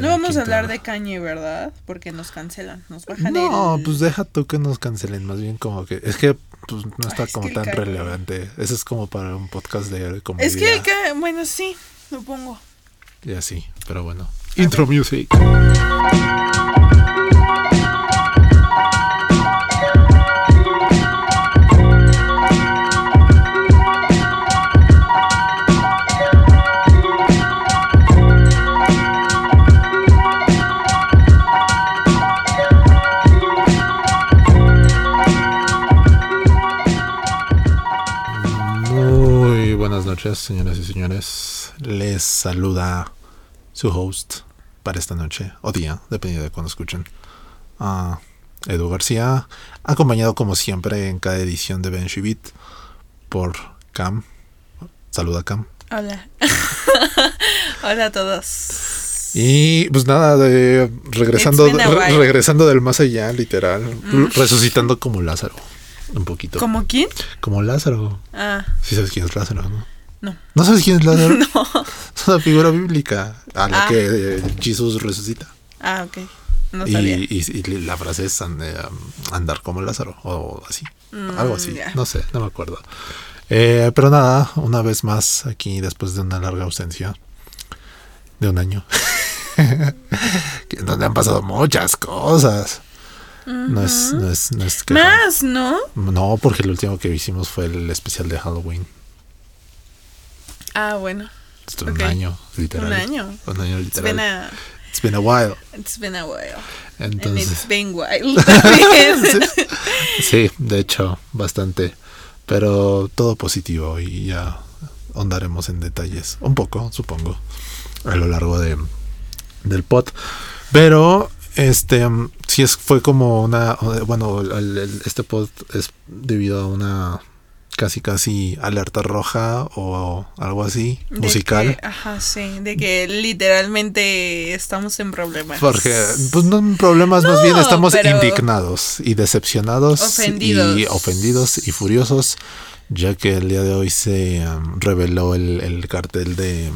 No vamos a hablar de Kanye, ¿verdad? Porque nos cancelan, nos bajan No, el... pues deja tú que nos cancelen, más bien como que es que pues, no está Ay, es como que tan relevante. Eso es como para un podcast de comedia Es que, bueno, sí, supongo. y así, pero bueno. Intro music. Noches, señoras y señores. Les saluda su host para esta noche o día, dependiendo de cuando escuchen. a Edu García, acompañado como siempre en cada edición de Benji Beat por Cam. Saluda Cam. Hola. Hola a todos. Y pues nada, de, regresando, re- regresando del más allá, literal, resucitando como Lázaro. Un poquito. ¿Como quién? Como Lázaro. Ah, Sí sabes quién es Lázaro, ¿no? No. ¿No sabes quién es Lázaro? Es una figura bíblica a la Ah. que eh, Jesús resucita. Ah, ok. No y, sabía. y- y la frase es and- andar como Lázaro o así. Algo así. Mm. No sé, no me acuerdo. Eh, pero nada, una vez más aquí después de una larga ausencia de un año. donde han pasado muchas cosas. No es, no es, no es que- Más, ¿no? No, porque el último que hicimos fue el especial de Halloween. Ah, bueno. Esto, Un año, literal. Un año. Un año It's literal. been a, It's been a while. it's been a while. And it's Entonces, been wild. también. sí, de hecho, bastante. Pero todo positivo y ya ahondaremos en detalles. Un poco, supongo, a lo largo de, del pod. Pero, este, sí es, fue como una, bueno, el- el- este pod es debido a una casi, casi alerta roja o algo así, De musical. que- ajá, sí. De que literalmente estamos en problemas. Porque, pues no problemas, más bien estamos indignados y decepcionados Ofendidos. y ofendidos y furiosos, ya que el día de hoy se um, reveló el, el cartel de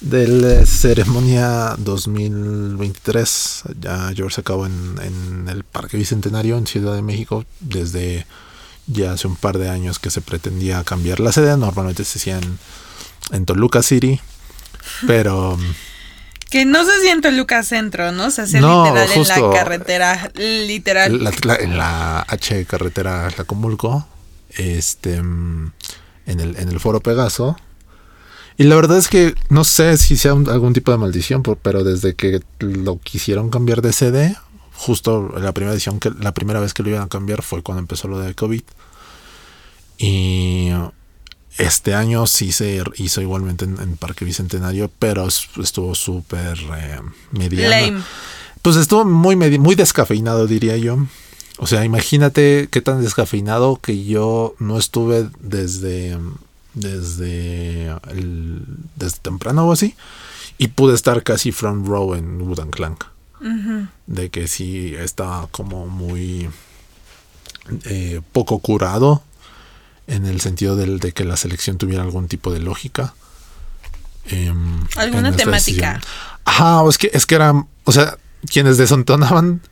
de la ceremonia 2023 ya llevarse a cabo en, en el Parque Bicentenario en Ciudad de México desde ya hace un par de años que se pretendía cambiar la sede normalmente se hacía en, en Toluca City pero um, Que no se siente Lucas Centro, ¿no? Se hace No, literal en la carretera. Literal. La- la- en la H carretera Tlacomulco, este, mm, en el, en el foro Pegaso. Y la verdad es que no sé si sea un- algún tipo de maldición, por- pero desde que lo quisieron cambiar de sede, justo la primera edición que la primera vez que lo iban a cambiar fue cuando empezó lo de COVID. Y este año sí se hizo igualmente en, en Parque Bicentenario, pero es- estuvo súper eh, mediano. Lame. Pues estuvo muy, muy descafeinado, diría yo. O sea, imagínate qué tan descafeinado que yo no estuve desde, desde, el- desde temprano o así. Y pude estar casi front row en Wooden Clank. De que sí estaba como muy eh, poco curado. En el sentido del, de que la selección tuviera algún tipo de lógica. em, Alguna temática. Ajá, es que, es que eran, o sea, quienes desentonaban,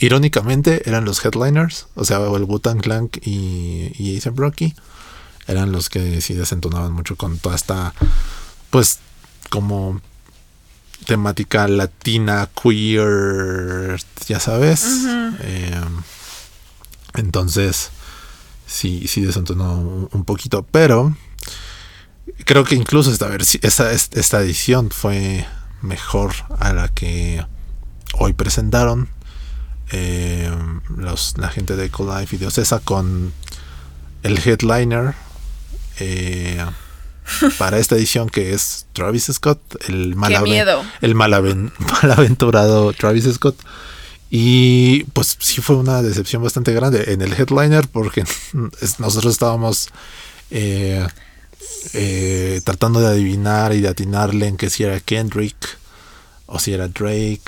irónicamente, eran los headliners, o sea, el Wu-Tang Clan y, y A$AP Rocky, eran los que sí desentonaban mucho con toda esta, pues, como temática latina, queer, ya sabes. Em, entonces, sí, sí desentonó un, poquito, pero creo que incluso esta, esta, esta edición fue mejor a la que hoy presentaron eh, los, la gente de Ecolife y de Ocesa con el headliner eh, para esta edición que es Travis Scott, el, malaven- el malaven- malaventurado Travis Scott. Y pues sí fue una decepción bastante grande en el headliner porque nosotros estábamos eh, eh, tratando de adivinar y de atinarle en que si era Kendrick o si era Drake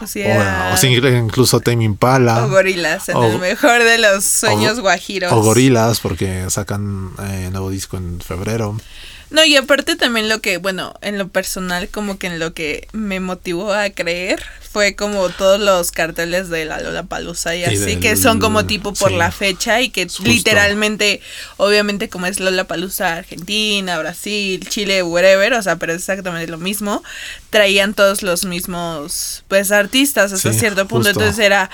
O o, sea, o si incluso Tame Impala o gorilas, en O- el mejor de los sueños o- guajiros. o Gorilas porque sacan eh, nuevo disco en febrero. No, y aparte también lo que, bueno, en lo personal, como que en lo que me motivó a creer fue como todos los carteles de la Lola Palusa y, así, del- que son como tipo por sí. la fecha y que Justo. literalmente, obviamente, como es Lola Palusa Argentina, Brasil, Chile, wherever, o sea, pero es exactamente lo mismo, traían todos los mismos, pues, artistas hasta Sí, cierto punto. justo. Entonces era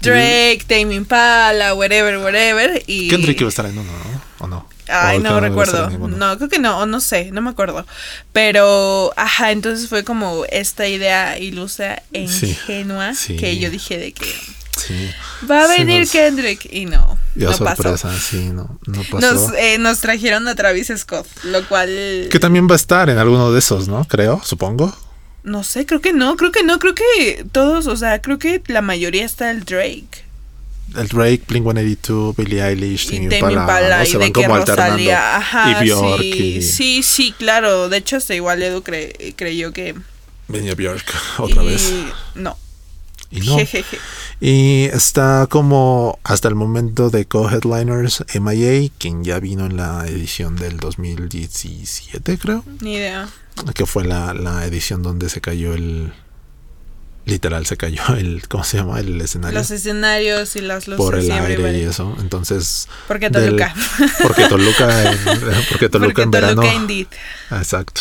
Drake, Tame Impala, wherever, wherever. Y... Kendrick iba a estar en uno, ¿no? ¿O no? Ay, ¿O no recuerdo. No, creo que no, o no sé, no me acuerdo. Pero, ajá, entonces fue como esta idea ilusa e ingenua sí. que yo dije de que Sí. va a venir nos- Kendrick y no, Ya no sorpresa, pasó. sí, no, no pasó. Nos, eh, nos trajeron a Travis Scott, lo cual... Que también va a estar en alguno de esos, ¿no? Creo, supongo. No sé, creo que no, creo que no, creo que todos, o sea, creo que la mayoría está el Drake. El Drake, Blink 182, Billie Eilish, Tame Impala, Impala ¿no? y se van como alternando. Ajá, y Bjork sí, y sí, sí, claro, de hecho hasta igual Edu cre- creyó que... venía Bjork otra y- vez. No. Y no. Jejeje. Y está como hasta el momento de co-headliners MIA, quien ya vino en la edición del 2017, creo. Ni idea. Que fue la, la edición donde se cayó el. Literal, se cayó el. ¿Cómo se llama? El escenario. Los escenarios y las luces por el y aire y eso. Entonces. Porque del- Toluca. porque Toluca en, porque Toluca Porque en verano. Toluca indeed. Exacto.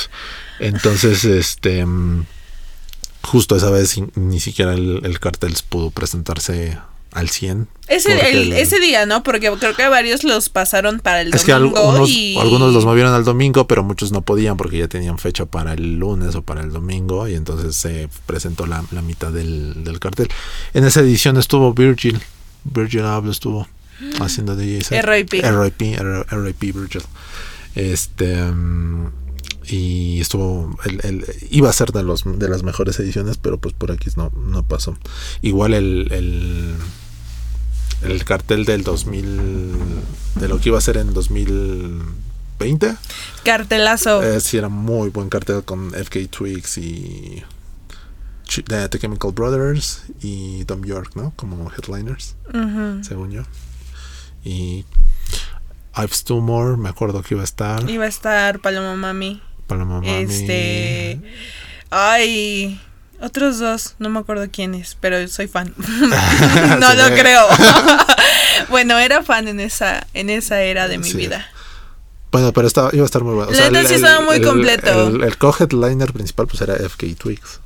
Entonces, este. mm, Justo esa vez ni- ni siquiera el, el cartel pudo presentarse al 100. Ese, porque el- el- ese día, ¿no? Porque creo que varios los pasaron para el Es que domingo algunos, y... algunos los movieron al domingo, pero muchos no podían porque ya tenían fecha para el lunes o para el domingo y entonces se presentó la, la mitad del, del cartel. En esa edición estuvo Virgil. Virgil Abloh estuvo haciendo DJ. R.I.P.. R.I.P. R- R.I.P. Virgil. Este... mm, y estuvo el, el- iba a ser de los de las mejores ediciones pero pues por aquí no, no pasó igual el, el el cartel del 2000 de lo que iba a ser en 2020 Cartelazo. eh, sí era muy buen cartel con FK Twigs y The, The Chemical Brothers y Tom York no como headliners según yo. Y I've More me acuerdo que iba a estar. Iba a estar Paloma Mami. Paloma Mami. Este... Ay... Otros dos, no me acuerdo quiénes, pero soy fan. no lo creo. bueno, era fan en esa, en esa era de mi Sí. vida. Bueno, pero estaba, iba a estar muy bueno. Neta sí estaba muy completo. El, el co-headliner principal pues era FK Twigs.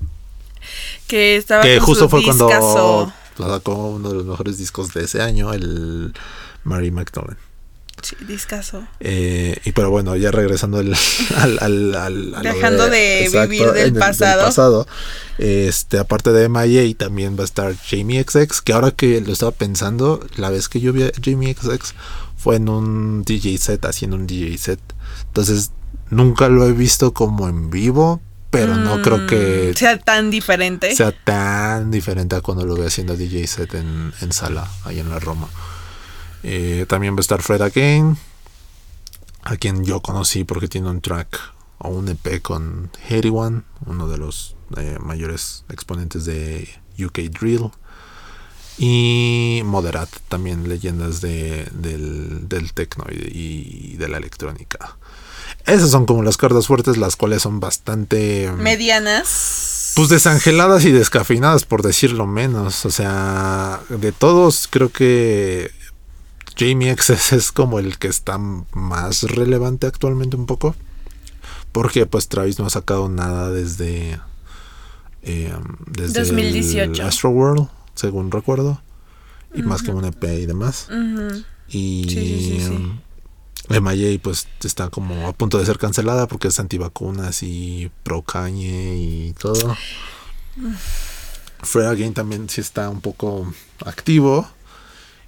Que estaba Que con justo su fue cuando discazo. sacó uno de los mejores discos de ese año, el Mary McDonald. Sí, discazo. Eh, y pero bueno, ya regresando al, al, al- al- a lo Dejando de vivir del en pasado. pasado, este, aparte de MIA también va a estar Jamie XX, que ahora que lo estaba pensando, la vez que yo vi a Jamie XX fue en un DJ set, haciendo un DJ set. Entonces, nunca lo he visto como en vivo, pero no creo que Mm, sea tan diferente. sea tan diferente a cuando lo ve haciendo DJ set en, en sala, ahí en la Roma. Eh, también va a estar Fred Again, a quien yo conocí porque tiene un track o un EP con Heady One, uno de los eh, mayores exponentes de UK Drill. Y Moderat, también leyendas de, del, del techno y, y de la electrónica. Esas son como las cartas fuertes, las cuales son bastante... Medianas. Pues desangeladas y descafeinadas, por decirlo menos. O sea, de todos, creo que Jamie XS es como el que está más relevante actualmente un poco. Porque pues Travis no ha sacado nada desde... eh, desde 2018. el Astro World, según recuerdo. Y más que un EP y demás. Y Sí, sí, sí, sí. MIA pues está como a punto de ser cancelada porque es antivacunas y pro cañe y todo. Fred Again también sí está un poco activo.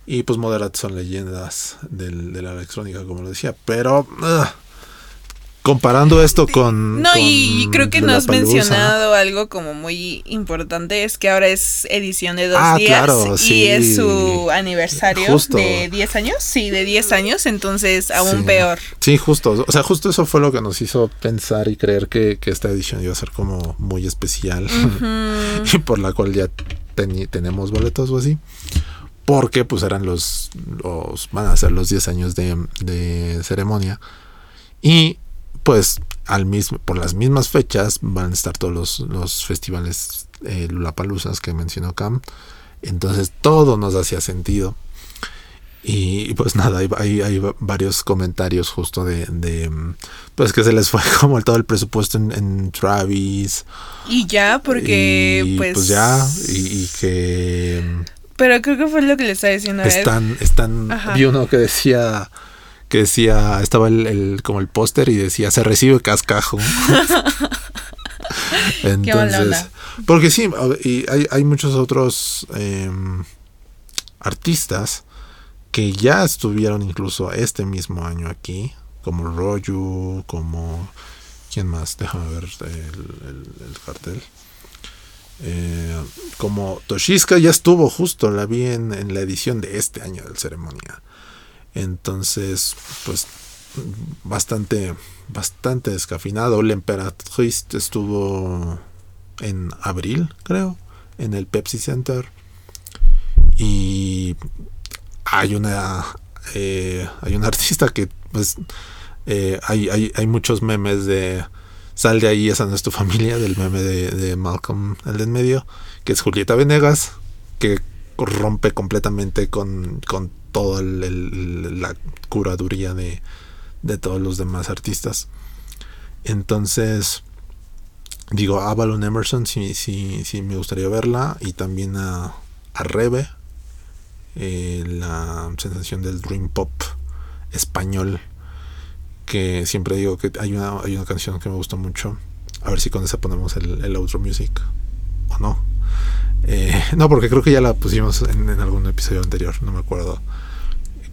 Y pues Moderat son leyendas del- de la electrónica, como lo decía. Pero ugh, comparando esto con. No, con y creo que no has mencionado algo como muy importante, es que ahora es edición de dos Ah, días claro, y sí. es su aniversario Justo. de 10 años, sí, de 10 años, entonces aún Sí. peor. Sí, justo. O sea, justo eso fue lo que nos hizo pensar y creer que, que esta edición iba a ser como muy especial. y por la cual ya tenemos boletos o así. Porque pues eran los, los van a ser los 10 años de, de ceremonia. Y pues al mismo, por las mismas fechas van a estar todos los, los festivales eh, Lulapaluzas que mencionó Cam. Entonces todo nos hacía sentido. Y pues nada, hay, hay, varios comentarios justo de, de, Pues que se les fue como todo el presupuesto en, Travis. Y ya, porque pues... pues ya, y, que... Pero creo que fue lo que le estaba diciendo a Están, están... Vi uno que decía... Que decía... Estaba el, como el póster y decía, se recibe cascajo. Entonces... Porque sí, y hay, hay muchos otros em, artistas que ya estuvieron incluso este mismo año aquí, como Royu, como... ¿Quién más? Déjame ver el, cartel. Eh, como Toshiska ya estuvo justo, la vi en, la edición de este año del ceremonia. Entonces, pues bastante, bastante descafinado. La Emperatriz estuvo en abril, creo, en el Pepsi Center. Y hay una eh, hay un artista que pues eh, hay, hay, hay, muchos memes de sal de ahí esa no es tu familia del meme de, Malcolm el de en medio que es Julieta Venegas que rompe completamente con, con toda la curaduría de, de todos los demás artistas. Entonces digo Avalon Emerson sí, sí, sí me gustaría verla y también a, a Rebe eh, la sensación del dream pop español que siempre digo que hay una, hay una canción que me gusta mucho. A ver si con esa ponemos el, el outro music o no eh, no porque creo que ya la pusimos en, algún episodio anterior no me acuerdo.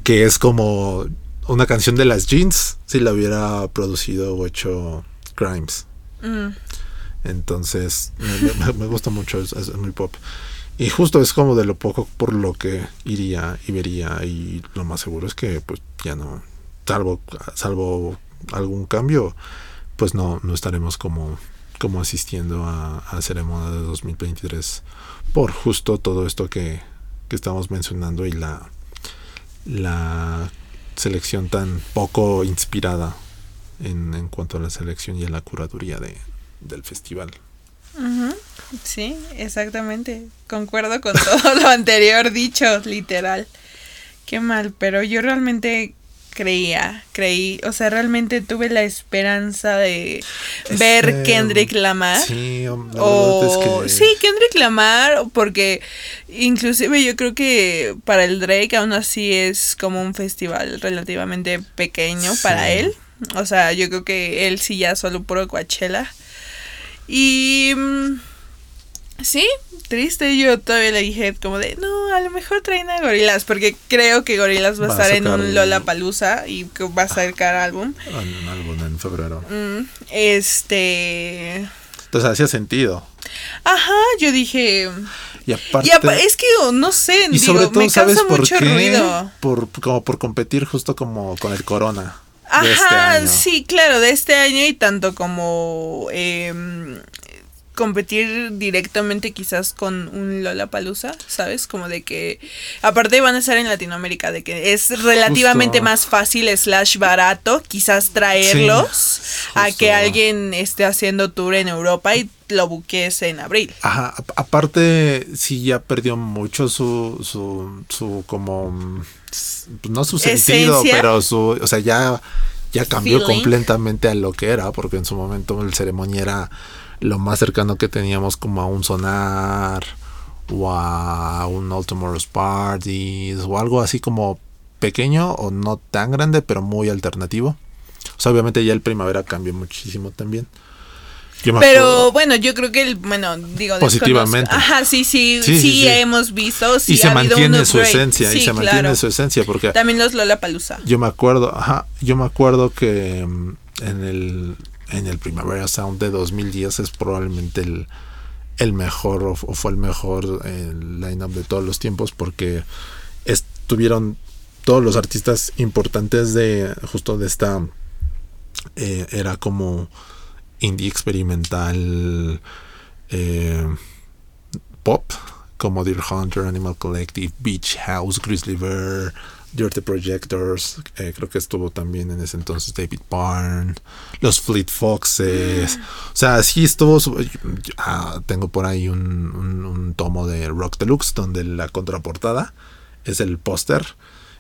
Que es como una canción de las jeans si la hubiera producido o hecho Grimes. Mm. entonces me, gusta mucho es muy pop. Y justo es como de lo poco por lo que iría y vería y lo más seguro es que pues ya no, salvo, salvo algún cambio, pues no, no estaremos como, como asistiendo a, a ceremonia de 2023 por justo todo esto que, que estamos mencionando y la, la selección tan poco inspirada en, en cuanto a la selección y a la curaduría de, del festival. Sí, exactamente. Concuerdo con todo lo anterior dicho, literal. Qué mal, pero yo realmente creía, creí, o sea, realmente tuve la esperanza de ver Kendrick Lamar. Sí, o, sí, Kendrick Lamar, porque inclusive yo creo que para el Drake aún así es como un festival relativamente pequeño para él. O sea, yo creo que él sí ya solo puro Coachella. Y... Sí, triste. Yo todavía le dije como de, no, a lo mejor traen a Gorilas, porque creo que Gorilas va, a estar en un Lola Palusa y que va a sacar álbum. Un álbum en febrero. Mm, este. Entonces hacía sentido. Ajá, yo dije. Y aparte. es que no sé, y sobre todo, me causa mucho ruido. Por, como por competir justo como con el Corona. Este Ajá, sí, claro, de este año y tanto como em, competir directamente quizás con un Lola Palusa, ¿sabes? Como de que aparte van a estar en Latinoamérica, de que es relativamente más fácil slash barato quizás traerlos a que alguien esté haciendo tour en Europa y lo buques en abril. Ajá, aparte sí ya perdió mucho su su su como pues, no su sentido, pero su, o sea, ya, ya cambió completamente a lo que era, porque en su momento el ceremonia era lo más cercano que teníamos como a un sonar o a un All Tomorrow's Parties o algo así como pequeño o no tan grande, pero muy alternativo. O sea, obviamente ya el primavera cambió muchísimo también. Pero bueno, yo creo que el, bueno, digo, positivamente. Ajá, sí, sí, sí, hemos visto. y se mantiene su esencia, y se mantiene su esencia, porque. También los Lola Palusa. Yo me acuerdo, ajá, yo me acuerdo que mm, en el, en el Primavera Sound de 2010 es probablemente el, el mejor, o, fue el mejor el line-up de todos los tiempos, porque estuvieron todos los artistas importantes de justo de esta eh, era como indie experimental eh, pop como Deer Hunter, Animal Collective, Beach House, Grizzly Bear, Dirty Projectors, eh, creo que estuvo también en ese entonces David Byrne, los Fleet Foxes, o sea, sí estuvo, ah, tengo por ahí un, tomo de Rock Deluxe donde la contraportada es el póster.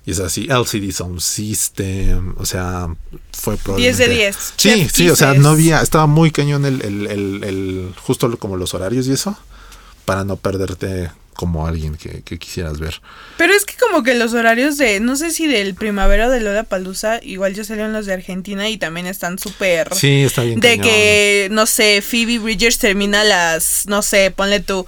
Y es así, LCD Sound System, o sea, fue probablemente... 10 de 10. Sí, sí, o sea, no había, estaba muy cañón el, el, el, el, justo como los horarios y eso, para no perderte como alguien que, quisieras ver. Pero es que como que los horarios de, no sé si del primavera de Lola Palusa, igual ya salieron los de Argentina y también están súper... Sí, está bien. De que, no sé, Phoebe Bridgers termina a las, no sé, ponle tú,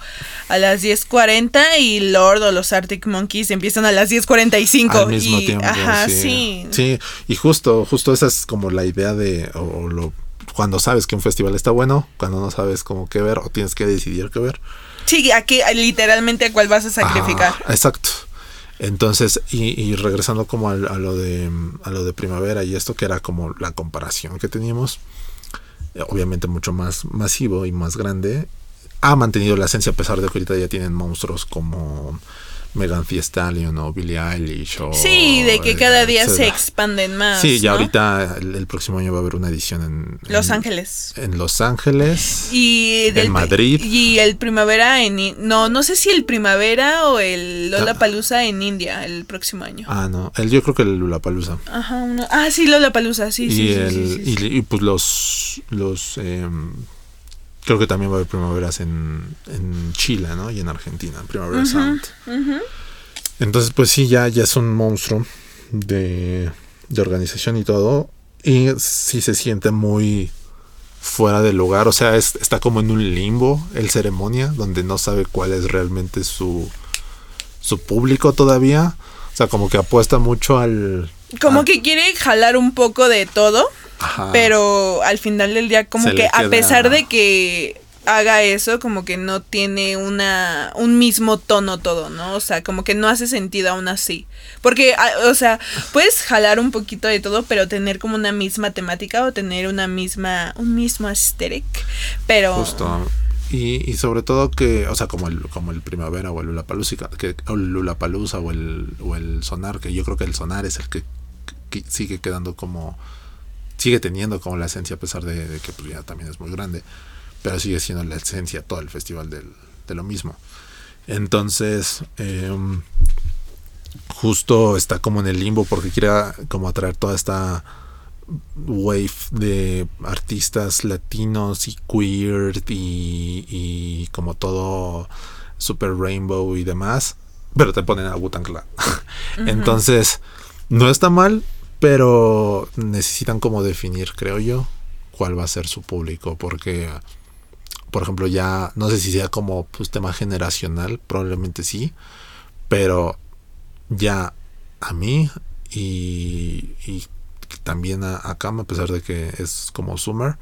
a las 10.40 y Lord o los Arctic Monkeys empiezan a las 10.45. Al mismo tiempo. Ajá, sí. sí. y justo, justo esa es como la idea de, o lo, cuando sabes que un festival está bueno, cuando no sabes cómo qué ver o tienes que decidir qué ver Sí, aquí literalmente a cuál vas a sacrificar. exacto. Entonces, y, regresando como a, lo de a lo de primavera y esto que era como la comparación que teníamos, eh, obviamente mucho más masivo y más grande, ha mantenido la esencia a pesar de que ahorita ya tienen monstruos como Megan Thee Stallion o Billie Eilish o, sí de que cada día se expanden más sí ya ahorita el, próximo año va a haber una edición en Los Ángeles. en Los Ángeles y en Madrid. y el primavera en no no sé si el primavera o el Lollapalooza en India el próximo año. Ah no el yo creo que el Lollapalooza. Ajá ah sí Lollapalooza sí sí, sí, y, pues los los em, Creo que también va a haber primaveras en, en Chile, ¿no? Y en Argentina, Primavera Sound. Entonces, pues sí, ya, ya es un monstruo de, de organización y todo. Y sí se siente muy fuera del lugar. O sea, está como en un limbo el ceremonia, donde no sabe cuál es realmente su, su público todavía. O sea, como que apuesta mucho al... Como que quiere jalar un poco de todo. Pero al final del día, como que a pesar de que haga eso, como que no tiene una un mismo tono todo, ¿no? O sea, como que no hace sentido aún así. Porque, o sea, puedes jalar un poquito de todo, pero tener como una misma temática o tener una misma, un mismo aesthetic, pero... Justo. Y, y sobre todo que, o sea, como el, como el primavera o el Lulapalooza, que, o el Lulapalooza o el, o el sonar, que yo creo que el sonar es el que sigue quedando como sigue teniendo como la esencia a pesar de, que pues, ya también es muy grande, pero sigue siendo la esencia todo el festival del, de lo mismo. Entonces, em, justo está como en el limbo porque quiere como atraer toda esta wave de artistas latinos y queer y, y como todo super rainbow y demás, pero te ponen a Butan Clan. Entonces, no está mal, pero necesitan como definir, creo yo, cuál va a ser su público, porque, por ejemplo, ya no sé si sea como pues, tema generacional, probablemente sí, pero ya a mí y, también a, a Cam, a pesar de que es como Summer,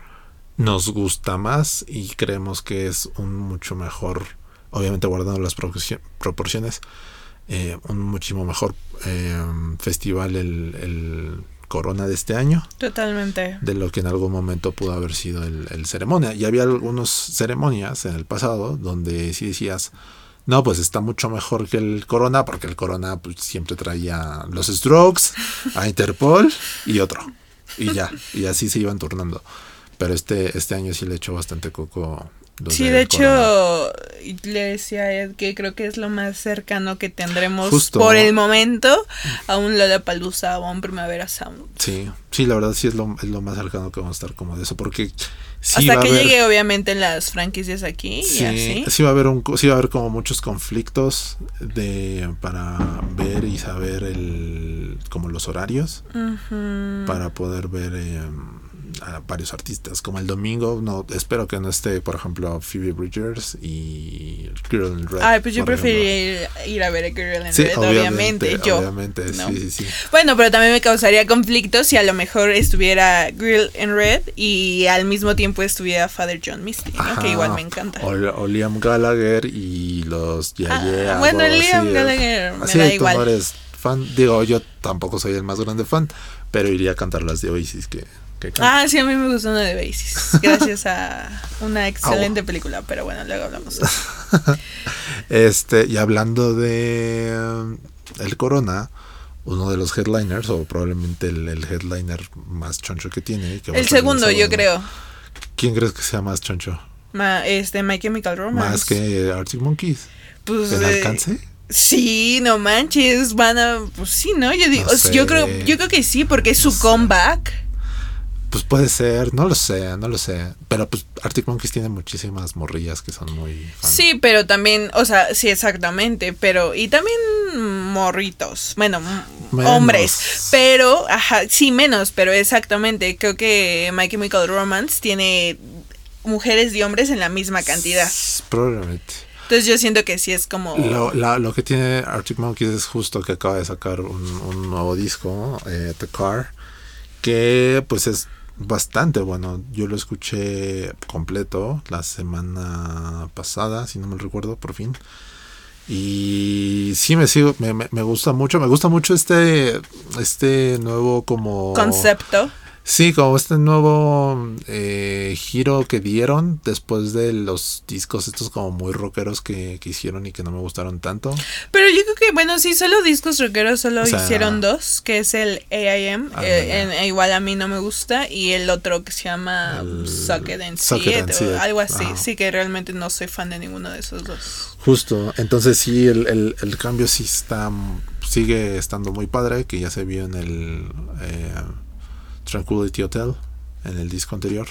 nos gusta más y creemos que es un mucho mejor, obviamente guardando las proporciones, eh, un muchísimo mejor eh, festival el, Corona de este año. Totalmente. De lo que en algún momento pudo haber sido el, ceremonia. Y había algunas ceremonias en el pasado donde si decías, no, pues está mucho mejor que el Corona, porque el Corona pues, siempre traía los Strokes, a Interpol y otro. Y ya, y así se iban turnando. Pero este, este año sí le echó bastante coco Sí, de hecho, le decía a Ed que creo que es lo más cercano que tendremos por el momento a un Lollapalooza o a un Primavera Sound. Sí, sí, la verdad sí es lo, es lo más cercano que vamos a estar como de eso, porque Hasta que llegue obviamente en las franquicias aquí sí, así. Sí va a haber un, sí va a haber como muchos conflictos de para ver y saber el como los horarios para poder ver eh, a varios artistas. Como el domingo, no espero que no esté, por ejemplo, Phoebe Bridgers y Girl in Red. Ay, pues yo preferiría ir a ver a Girl in Red, obviamente, yo. Obviamente, sí, sí, sí. Bueno, pero también me causaría conflicto si a lo mejor estuviera Girl in Red y al mismo tiempo estuviera Father John Misty, que igual me encanta. O, Liam Gallagher y los ah, Bueno, Liam Gallagher me da igual. fan, digo, yo tampoco soy el más grande fan, pero iría a cantar las de Oasis que que canta. Ah, sí, a mí me gustó una de Basis. Gracias a una excelente película, pero bueno, luego hablamos. este, y hablando de um, el Corona, uno de los headliners, o probablemente el, el headliner más choncho que tiene. Que El segundo, yo creo. ¿Quién crees que sea más choncho? Ma- este, My Chemical Romance. Más que Arctic Monkeys. Pues, ¿En eh, alcance? Sí, no manches, van a, pues sí, ¿no? Yo digo, No yo creo, yo creo que sí, porque es su sé. comeback. Pues puede ser, no lo sé, no lo sé. Pero pues Arctic Monkeys tiene muchísimas morrillas que son muy fan. Sí, pero también, o sea, sí, exactamente, pero, y también morritos, bueno, Menos. hombres, pero, ajá, sí, menos, pero exactamente, creo que My Chemical Romance tiene mujeres y hombres en la misma cantidad. Probablemente. Entonces yo siento que sí es como... Lo, la- lo que tiene Arctic Monkeys es justo que acaba de sacar un, un nuevo disco, eh, The Car, que pues es bastante bueno. Yo lo escuché completo la semana pasada, si no me recuerdo, por fin. Y sí me sigo, me, me- gusta mucho, me gusta mucho este, este nuevo como Concepto. Sí, como este nuevo eh, giro que dieron después de los discos estos como muy rockeros que, que hicieron y que no me gustaron tanto. Pero yo creo que, bueno, sí, solo discos rockeros solo O sea- hicieron dos, que es el AIM, Ah, eh, ya. en- e igual a mí no me gusta, y el otro que se llama It and and o algo así, sí que realmente no soy fan de ninguno de esos dos. Justo, entonces sí, el, el- el cambio sí está, sigue estando muy padre, que ya se vio en el eh, Tranquility Hotel, en el disco anterior.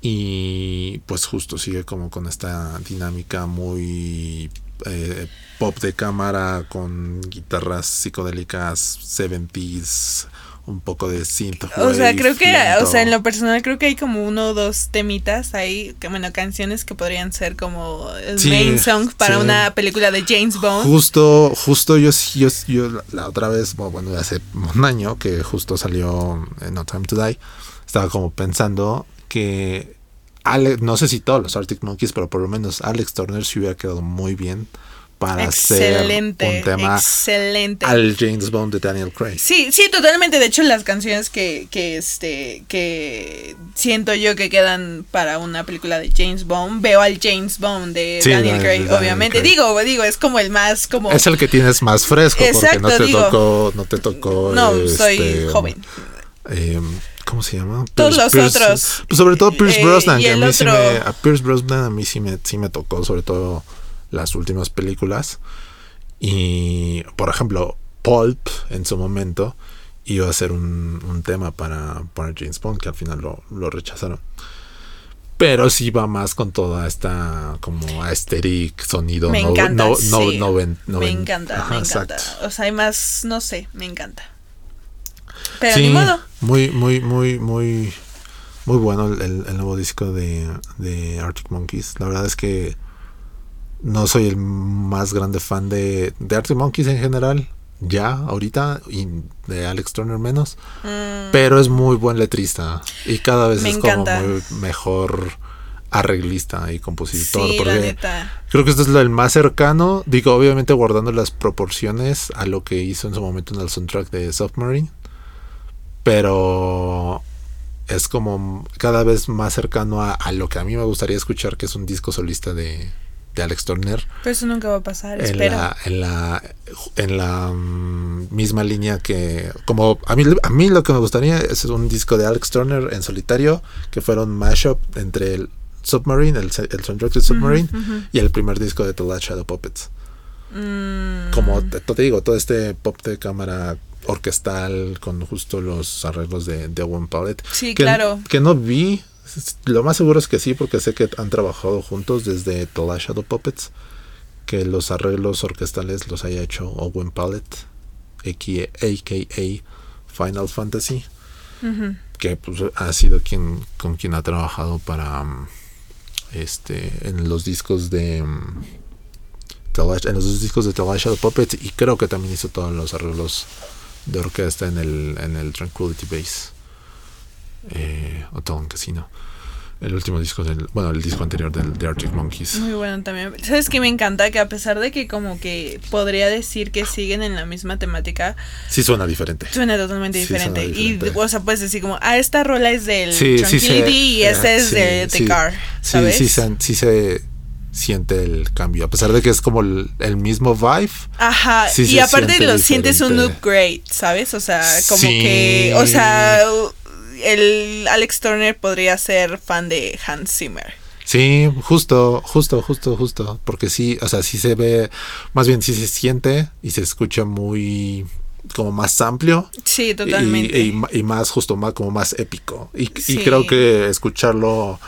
Y pues justo sigue como con esta dinámica muy eh, pop de cámara, con guitarras psicodélicas 70s, un poco de synth. O sea, creo que, o sea, en lo personal creo que hay como uno o dos temitas ahí, que bueno, canciones que podrían ser como el Sí, main song para sí. una película de James Bond. Justo, justo yo, yo, yo la- otra vez, bueno, hace un año que justo salió No Time to Die, estaba como pensando que Ale- no sé si todos los Arctic Monkeys, pero por lo menos Alex Turner se hubiera quedado muy bien para excelente, hacer un tema excelente. al James Bond de Daniel Craig. Sí, sí, totalmente. De hecho, las canciones que, que este, que siento yo que quedan para una película de James Bond, veo al James Bond de Sí, Daniel Craig, Daniel obviamente. Craig. Digo, digo, es como el más como Es el que tienes más fresco porque Exacto, no te digo. tocó, no te tocó. No, soy este, joven. eh, ¿Cómo se llama? Todos los Pierce- otros. Pues sobre todo Pierce Eh, Brosnan, y que a mí sí otro- me, a Pierce Brosnan a mí sí me, sí me tocó, sobre todo las últimas películas. Y, por ejemplo, Pulp en su momento iba a ser un, un tema para, para James Bond, que al final lo, lo rechazaron. Pero sí va más con toda esta como aesthetic, sonido. Me no- encanta. no- no- sí. noven- me noven- encanta, Ajá, me encanta. exacto. O sea, hay más, no sé, me encanta. Pero Sí, ni modo. Muy, muy, muy, muy, muy bueno el, el- el nuevo disco de, de Arctic Monkeys. La verdad es que no soy el más grande fan de, de Arctic Monkeys en general, ya, ahorita, y de Alex Turner menos. Mm, Pero es muy buen letrista y cada vez Me es encanta. como muy mejor arreglista y compositor. sí, porque. Creo que esto es lo el más cercano. Digo, obviamente guardando las proporciones a lo que hizo en su momento en el soundtrack de Submarine. Pero es como cada vez más cercano a, a lo que a mí me gustaría escuchar, que es un disco solista de, de Alex Turner. Pero eso nunca va a pasar, En espero. la, en la, en la mm, misma línea que. Como a mí, a mí lo que me gustaría es un disco de Alex Turner en solitario, que fuera un mashup entre el Submarine, el, el soundtrack de Submarine, y el primer disco de The Last Shadow Puppets. Mm, Como te, te digo, todo este pop de cámara orquestal con justo los arreglos de, de Owen Palette. Sí, que, claro. Que no vi. Lo más seguro es que sí, porque sé que han trabajado juntos desde The Last Shadow Puppets. Que los arreglos orquestales los haya hecho Owen Palette, a.k.a. Final Fantasy. Que pues, ha sido quien con quien ha trabajado para. mm, Este. En los discos de. mm, en los dos discos de The Last Shadow Puppets y creo que también hizo todos los arreglos de orquesta en el, en el Tranquility Base eh, Hotel Casino. El último disco del. Bueno, el disco anterior del de Arctic Monkeys. Muy bueno también. ¿Sabes qué me encanta? Que a pesar de que, como que podría decir que siguen en la misma temática. Sí, suena diferente. Suena totalmente diferente. Y, o sea, puedes decir, como, ah, esta rola es del Tranquility y esta es de The Car. ¿sabes? Sí, sí, sí, se siente el cambio. A pesar de que es como el, mismo vibe. Ajá. y aparte lo sientes un upgrade, ¿sabes? O sea, como que. O sea el Alex Turner podría ser fan de Hans Zimmer. Sí, justo, justo, justo, justo. Porque sí, o sea, sí se ve, más bien sí se siente y se escucha muy como más amplio. Sí, totalmente. Y, más justo, más como más épico. Y, creo que escucharlo,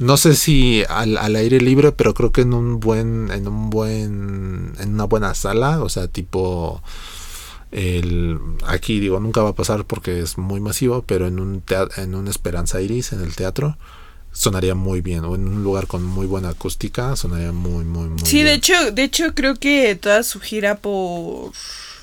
no sé si al, al, aire libre, pero creo que en un buen, en un buen, en una buena sala, o sea, tipo el, aquí digo, nunca va a pasar porque es muy masivo, pero en un, en un Esperanza Iris, en el teatro, sonaría muy bien. O en un lugar con muy buena acústica, sonaría muy, muy, muy sí, de hecho, de hecho creo que toda su gira por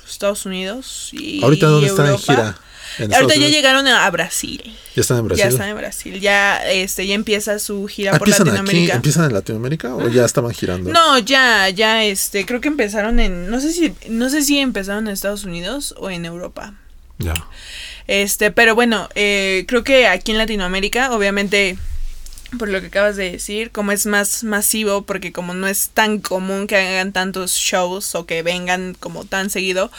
Estados Unidos y Ahorita dónde está en gira. Ahorita ya llegaron a Brasil. ¿Ya están en Brasil? Ya están en Brasil. Ya, este, ya empieza su gira por Latinoamérica. ¿Empiezan en Latinoamérica o ya estaban girando? No, ya, ya, este, creo que empezaron en, no sé si, no sé si empezaron en Estados Unidos o en Europa. Ya. Este, pero bueno, eh, creo que aquí en Latinoamérica, obviamente por lo que acabas de decir, como es más masivo, porque como no es tan común que hagan tantos shows o que vengan como tan seguido,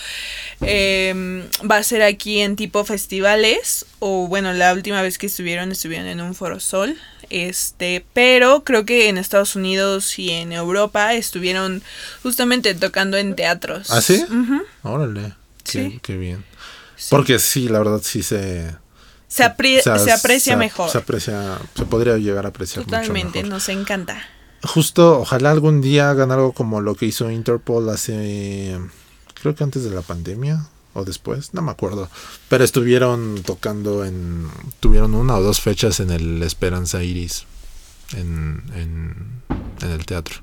em, va a ser aquí en tipo festivales, o bueno, la última vez que estuvieron, estuvieron en un foro sol, este, pero creo que en Estados Unidos y en Europa estuvieron justamente tocando en teatros. ¿Ah, sí? Órale, qué, qué bien. Porque sí, la verdad sí se se, aprecia mejor. Se aprecia, se podría llegar a apreciar Totalmente, mucho nos encanta. Justo, ojalá algún día hagan algo como lo que hizo Interpol hace, creo que antes de la pandemia o después, no me acuerdo. Pero estuvieron tocando en, tuvieron una o dos fechas en el Esperanza Iris, en, en, en el teatro.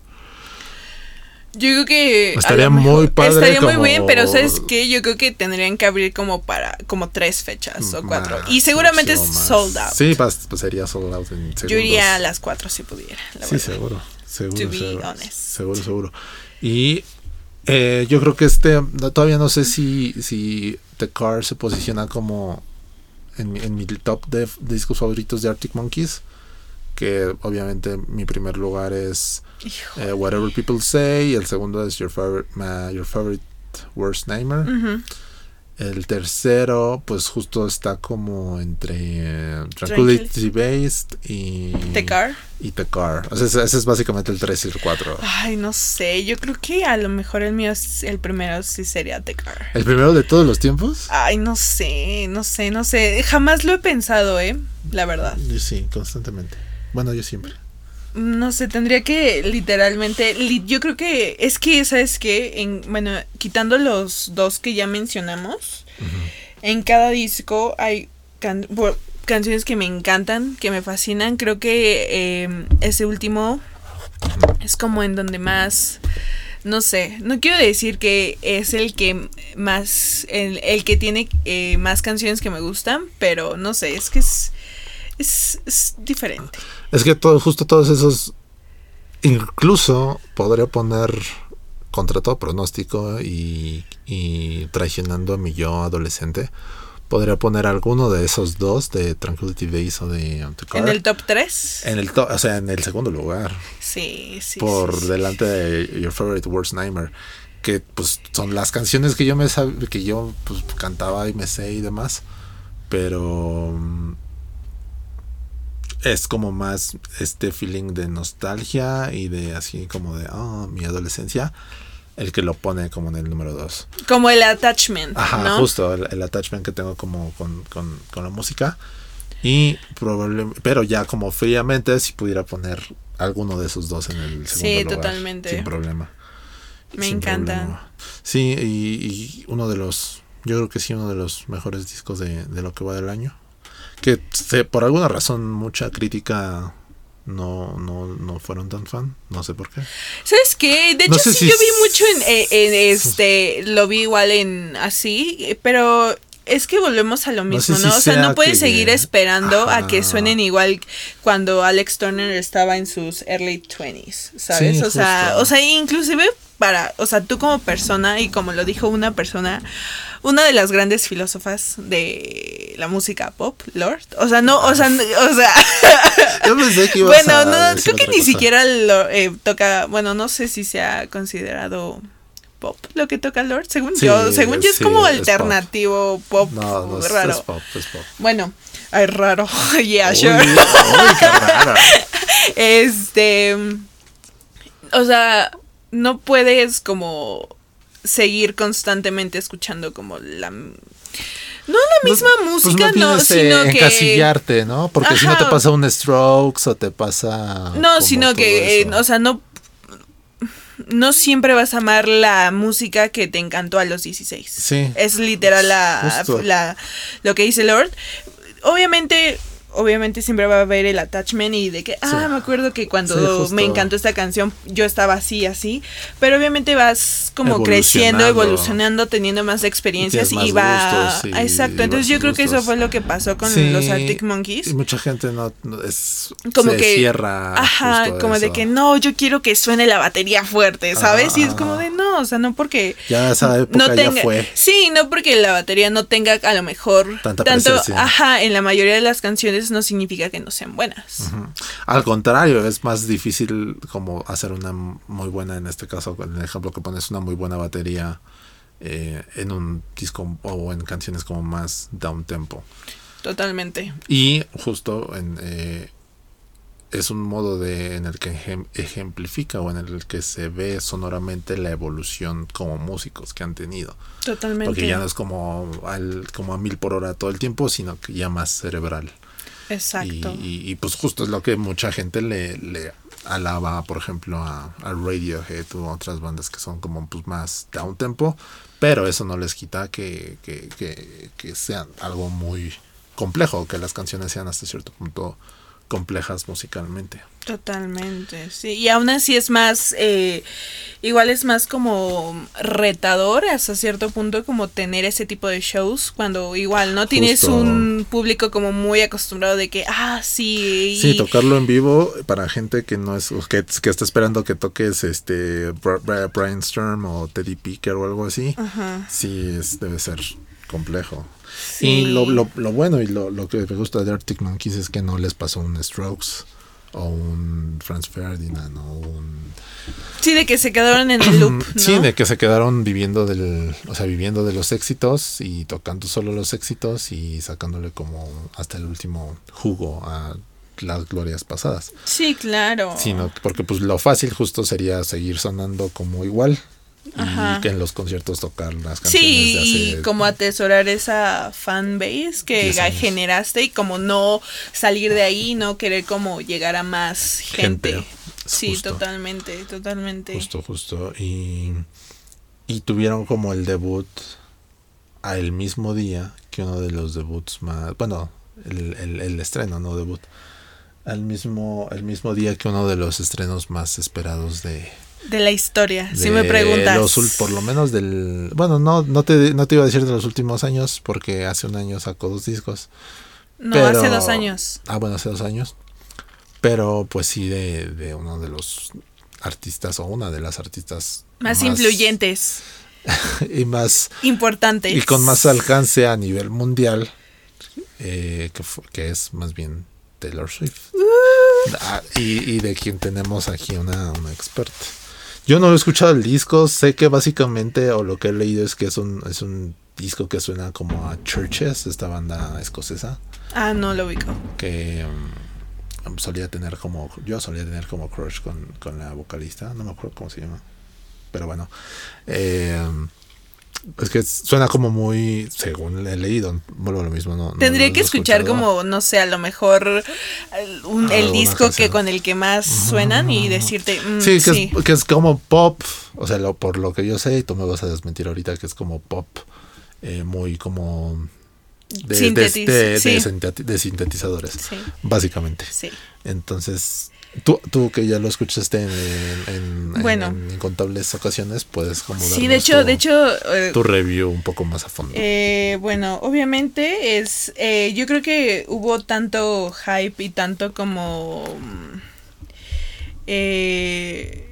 Yo creo que estaría muy padre. Estaría muy bien, pero ¿sabes qué? Yo creo que tendrían que abrir como para como tres fechas o cuatro. y seguramente es sold out. Sí, pues, sería sold out en segundos. Yo iría a las cuatro si pudiera. sí, seguro. Seguro, seguro, seguro, seguro. Y eh, yo creo que este, todavía no sé si, si The Car se posiciona como en, en mi top de discos favoritos de Arctic Monkeys que obviamente mi primer lugar es eh, Whatever People Say, el segundo es Your Favorite, your favorite Worst Nightmare. El tercero, pues justo está como entre eh, Tranquility Based y The Car. Y The Car. O sea, ese, es básicamente el 3 y el 4. Ay, no sé. Yo creo que a lo mejor el mío, el primero sí sería The Car. ¿El primero de todos los tiempos? Ay, no sé, no sé, no sé. Jamás lo he pensado, ¿eh? La verdad. Sí, constantemente. Bueno, yo siempre. No sé, tendría que literalmente. yo creo que es que, ¿sabes qué? En, bueno, quitando los dos que ya mencionamos, en cada disco hay canciones que me encantan, que me fascinan. Creo que em, ese último es como en donde más. No sé, no quiero decir que es el que más. El, el que tiene eh, más canciones que me gustan, pero no sé, es que es es, diferente. Es que todo, justo todos esos, incluso podría poner contra todo pronóstico y, y traicionando a mi yo adolescente, podría poner alguno de esos dos de Tranquility Base o de ¿En el top 3? En el o sea, en el segundo lugar. Sí, sí. Por delante de Your Favorite Worst Nightmare. Que pues son las canciones que yo me que yo pues, cantaba y me sé y demás. Pero es como más este feeling de nostalgia y de así como de, oh, mi adolescencia, el que lo pone como en el número dos. Como el attachment. Ajá, justo, el, attachment que tengo como con, con, con la música. Y probablemente, pero ya como fríamente, si pudiera poner alguno de esos dos en el segundo sí, totalmente. Sin problema. Me encanta. Sí, y, uno de los, yo creo que sí, uno de los mejores discos de, de lo que va del año que por alguna razón mucha crítica no, no, no fueron tan fan, no sé por qué. ¿Sabes qué? De hecho, sí, yo vi mucho en, este, lo vi igual en así, pero es que volvemos a lo mismo, ¿no? o sea, no puedes seguir esperando a que suenen igual cuando Alex Turner estaba en sus early 20s, ¿sabes? o sea, o sea, inclusive para, o sea, tú como persona y como lo dijo una persona, una de las grandes filósofas de la música pop, Lord, o sea, no, o sea, o sea, yo pensé que bueno, no, creo que ni siquiera lo eh, toca, bueno, no sé si se ha considerado pop lo que toca Lord, según yo, según yo es como alternativo pop, no, no, raro. Es pop, es pop. Bueno, ay, raro, yeah, sure. qué este, o sea, no puedes como seguir constantemente escuchando como la no la misma música, no, sino que encasillarte, ¿no? Porque si no te pasa un Strokes o te pasa No, sino que eh, o sea, no no siempre vas a amar la música que te encantó a los 16. Sí. Es literal la, la lo que dice Lord. Obviamente obviamente siempre va a haber el attachment y de que, ah, me acuerdo que cuando me encantó esta canción yo estaba así, así, pero obviamente vas como creciendo, evolucionando, teniendo más experiencias y, va... Exacto, entonces yo creo que eso fue lo que pasó con los Arctic Monkeys. Y mucha gente no, es... Como que... Cierra ajá, como de que no, yo quiero que suene la batería fuerte, ¿sabes? y es como de no, o sea, no porque... Ya esa época ya fue. Sí, no porque la batería no tenga a lo mejor... Tanta tanto, ajá, en la mayoría de las canciones no significa que no sean buenas. Al contrario, es más difícil como hacer una muy buena, en este caso, en el ejemplo que pones, una muy buena batería eh, en un disco o en canciones como más down tempo. Totalmente. Y justo en, eh, es un modo de en el que ejemplifica o en el que se ve sonoramente la evolución como músicos que han tenido. Totalmente. Porque ya no es como al, como a mil por hora todo el tiempo, sino que ya más cerebral. Exacto. Y, pues justo es lo que mucha gente le, le alaba, por ejemplo, a, Radiohead u otras bandas que son como pues más down tempo, pero eso no les quita que, que, que, que sean algo muy complejo, que las canciones sean hasta cierto punto complejas musicalmente. Totalmente, sí. Y aún así es más, eh, igual es más como retador hasta cierto punto como tener ese tipo de shows cuando igual no tienes un público como muy acostumbrado de que, ah, sí. Sí, tocarlo en vivo para gente que no es, que, que está esperando que toques este Brian Sturm o Teddy Picker o algo así. Sí, es, debe ser complejo. Y lo, lo, lo, bueno y lo, lo, que me gusta de Arctic Monkeys es que no les pasó un Strokes o un Franz Ferdinand o un... Sí, de que se quedaron en el loop. ¿no? Sí, de que se quedaron viviendo del, o sea, viviendo de los éxitos y tocando solo los éxitos y sacándole como hasta el último jugo a las glorias pasadas. Sí, claro. Sino porque pues lo fácil justo sería seguir sonando como igual, y que en los conciertos tocar las canciones sí, y como atesorar esa fan base que generaste y como no salir de ahí, no querer como llegar a más gente. Sí, totalmente, totalmente. Justo, justo. Y, y tuvieron como el debut al mismo día que uno de los debuts más, bueno, el, el, el estreno, no debut, al mismo, el mismo día que uno de los estrenos más esperados de, de la historia, si me preguntas. por lo menos del... Bueno, no, no, te, no te iba a decir de los últimos años, porque hace un año sacó dos discos. No, hace dos años. Ah, bueno, hace dos años. Pero pues sí de, de uno de los artistas o una de las artistas más, influyentes y más importantes y con más alcance a nivel mundial eh, que, que es más bien Taylor Swift uh. ah, y, y, de quien tenemos aquí una, una experta yo no he escuchado el disco, sé que básicamente, o lo que he leído es que es un, es un disco que suena como a Churches, esta banda escocesa. Ah, no lo ubico. Que um, solía tener como, yo solía tener como crush con, con la vocalista, no me acuerdo cómo se llama. Pero bueno. Eh, es que suena como muy, según he leído, vuelvo lo mismo. No, Tendría que escuchar como, no sé, a lo mejor el disco que con el que más suenan y decirte. Mm, sí, que, Es, como pop, o sea, lo, por lo que yo sé, y tú me vas a desmentir ahorita, que es como pop, eh, muy como de, de, sintetizadores, básicamente. Entonces, Tú, tú que ya lo escuchaste en, bueno. en incontables ocasiones puedes como Sí, de hecho, tu, de hecho, eh, tu review un poco más a fondo. eh, bueno, obviamente es, eh, yo creo que hubo tanto hype y tanto como mm, eh,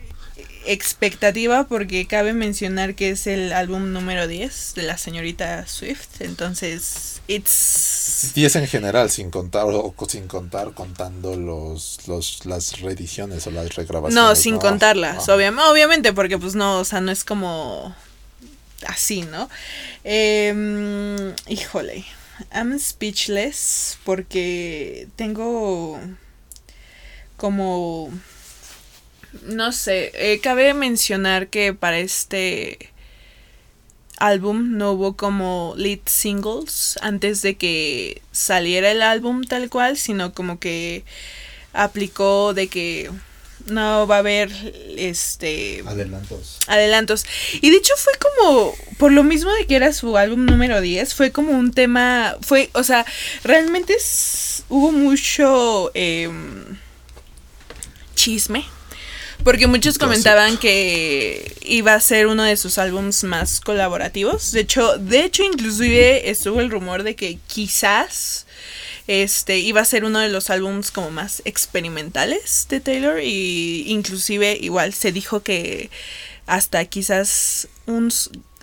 expectativa porque cabe mencionar que es el álbum número 10 de la señorita Swift, entonces it's 10 en general, sin contar o sin contar contando los, los las reediciones o las regrabaciones. no, sin contarlas, Ah. obviamente, obviamente porque pues no, o sea, no es como así, ¿no? Em, híjole, I'm speechless porque tengo como no sé, eh, cabe mencionar que para este álbum no hubo como lead singles antes de que saliera el álbum tal cual, sino como que aplicó de que no va a haber este Adelantos. adelantos. Y de hecho fue como, por lo mismo de que era su álbum número 10, fue como un tema, fue, o sea, realmente es- hubo mucho em, chisme. Porque muchos comentaban que iba a ser uno de sus álbums más colaborativos. De hecho, de hecho, inclusive estuvo el rumor de que quizás este iba a ser uno de los álbums como más experimentales de Taylor. Y inclusive igual se dijo que hasta quizás un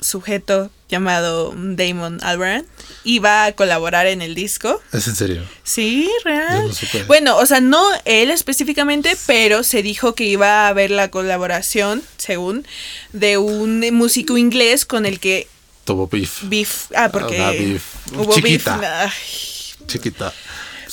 sujeto llamado Damon Albarn iba a colaborar en el disco. ¿Es en serio? Sí, real. No. Bueno, o sea, no él específicamente, pero se dijo que iba a haber la colaboración, según, de un músico inglés con el que Tuvo beef. Beef. Ah, porque Ah, beef. hubo Chiquita. beef. Ay. Chiquita.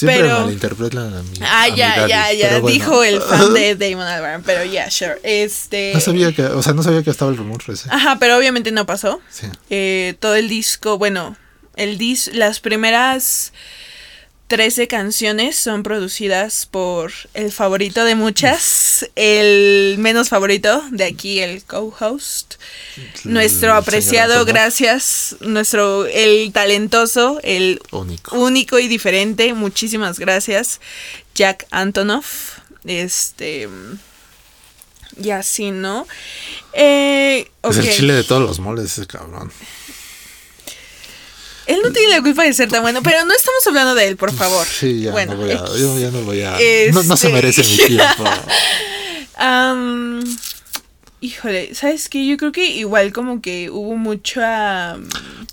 Siempre Pero- malinterpretan a mi Ah, a mi ya, daddy, ya, ya. bueno. Dijo el fan de Damon Albarn, pero ya, sure. Este. No sabía que, o sea, no sabía que estaba el rumor ese. Ajá, pero obviamente no pasó. Sí. Eh, todo el disco, bueno, el dis las primeras 13 canciones son producidas por el favorito de muchas, el menos favorito de aquí, el co-host, nuestro apreciado, gracias, nuestro, el talentoso, el Único. único y diferente, muchísimas gracias, Jack Antonoff, este, y así, ¿no? Eh, Es el chile de todos los moles, ese cabrón. Él no tiene la culpa de ser tan bueno, pero no estamos hablando de él, por favor. Sí, ya bueno, no voy a, yo ya no voy a. Este- No, no se merece mi tiempo. Am, híjole, ¿sabes qué? Yo creo que igual como que hubo mucha...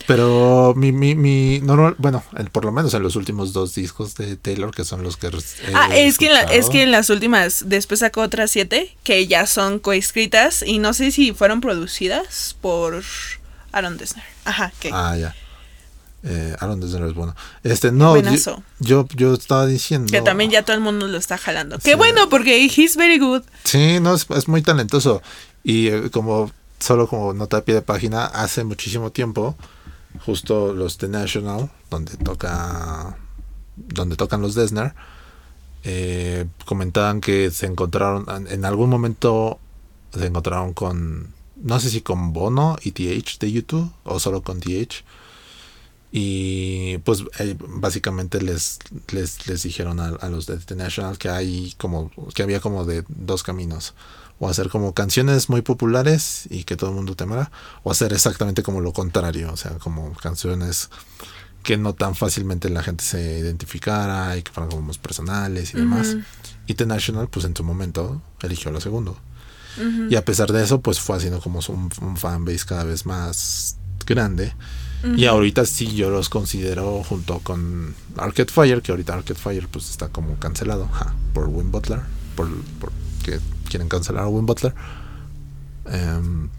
Pero mi, mi, mi normal, bueno, el- por lo menos en los últimos dos discos de Taylor, que son los que. Ah, es que, en la- es que en las últimas, después sacó otras siete, que ya son coescritas y no sé si fueron producidas por Aaron Dessner. Ajá, que... Ah, ya. Eh, Aaron Dessner es bueno. Este, no, yo, yo, yo estaba diciendo. Que también ya todo el mundo lo está jalando. Qué Sí. bueno, porque he's very good. Sí, no, es, es muy talentoso. Y eh, como, solo como nota a pie de página, hace muchísimo tiempo, justo los The National, donde toca, donde tocan los Desner, eh, comentaban que se encontraron, en- en algún momento se encontraron con, no sé si con Bono y TH de YouTube, o solo con TH. Y pues eh, básicamente les, les, les dijeron a, a los de The National que hay como que había como de dos caminos. O hacer como canciones muy populares y que todo el mundo temara. O hacer exactamente como lo contrario. O sea, como canciones que no tan fácilmente la gente se identificara y que fueran como más personales y demás. Ujú. Y The National, pues en su momento, eligió lo segundo. Y a pesar de eso, pues fue haciendo como un, un fanbase cada vez más grande. Y ahorita sí yo los considero junto con Arcade Fire, que ahorita Arcade Fire pues está como cancelado ja, por Win Butler, por, por que quieren cancelar a Win Butler. Em,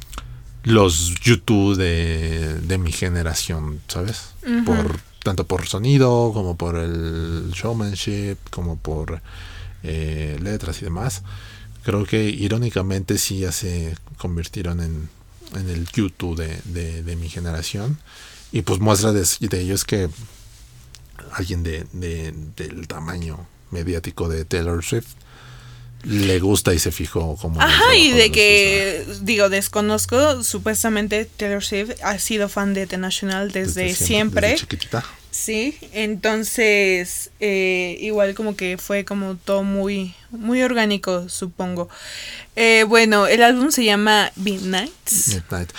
los YouTube de, de mi generación, ¿sabes? Por tanto por sonido, como por el showmanship, como por eh, letras y demás. Creo que irónicamente sí ya se convirtieron en, en el YouTube de, de, de mi generación. Y pues muestra de, de ello es que alguien de, de- del tamaño mediático de Taylor Swift le gusta y se fijó como Ajá, y de que, digo, desconozco, supuestamente Taylor Swift ha sido fan de The National desde, Desde siempre. desde chiquitita. Sí, entonces, eh, igual como que fue como todo muy, muy orgánico, supongo. Eh, bueno, el álbum se llama Midnights. Midnight.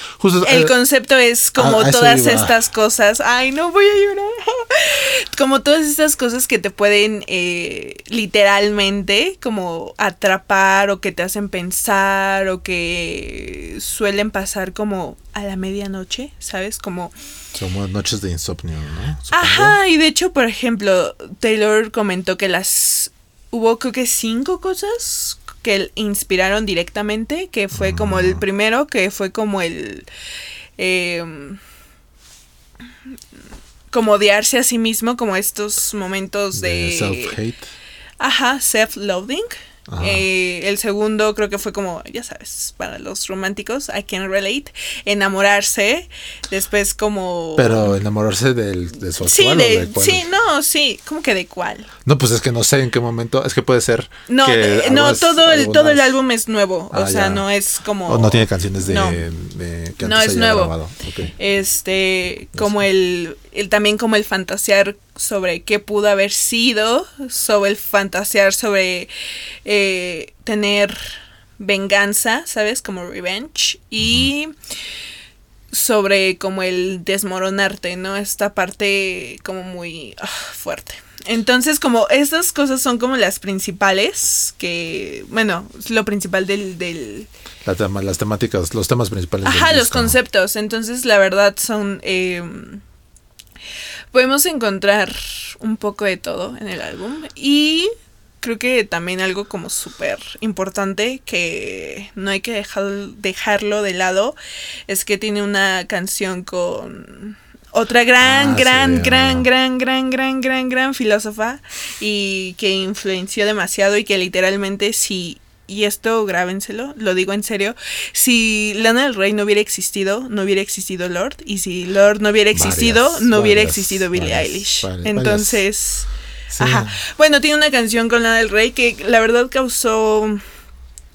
el eh, concepto es como todas estas cosas. Ay, no voy a llorar. como todas estas cosas que te pueden eh, literalmente como atrapar o que te hacen pensar o que suelen pasar como a la medianoche, ¿sabes? Como... Como noches de insomnio, ¿no? Ajá, y de hecho, por ejemplo, Taylor comentó que las hubo creo que cinco cosas que inspiraron directamente, que fue como el primero, que fue como el... Eh, como odiarse a sí mismo, como estos momentos de... de self-hate. Ajá, self-loathing. Eh, el segundo creo que fue como, ya sabes, para los románticos, I can relate, enamorarse, después como... Pero enamorarse del, de su sí, de, Sí, no, sí, como que de cuál. No, pues es que no sé en qué momento, es que puede ser... No, eh, no, todo, el, todo el álbum es nuevo, o ah, sea, no es como... O no tiene canciones de... No, que no es nuevo. Este, como el, el, también como el fantasear sobre qué pudo haber sido, sobre el fantasear sobre eh, tener venganza, ¿sabes? Como revenge. Y sobre como el desmoronarte, ¿no? Esta parte como muy ah, fuerte. Entonces, como estas cosas son como las principales, que, bueno, lo principal del... del las temáticas, los temas principales. Ajá, los conceptos. Entonces, la verdad son... Eh, podemos encontrar un poco de todo en el álbum y creo que también algo como súper importante que no hay que dejar, dejarlo de lado es que tiene una canción con otra gran, gran, gran, gran, gran, gran, gran, gran filósofa y que influenció demasiado y que literalmente si y esto grábenselo, lo digo en serio, si Lana del Rey no hubiera existido, no hubiera existido Lord, y si Lord no hubiera existido, no hubiera existido Billie Eilish. Entonces, ajá. Bueno, tiene una canción con Lana del Rey que la verdad causó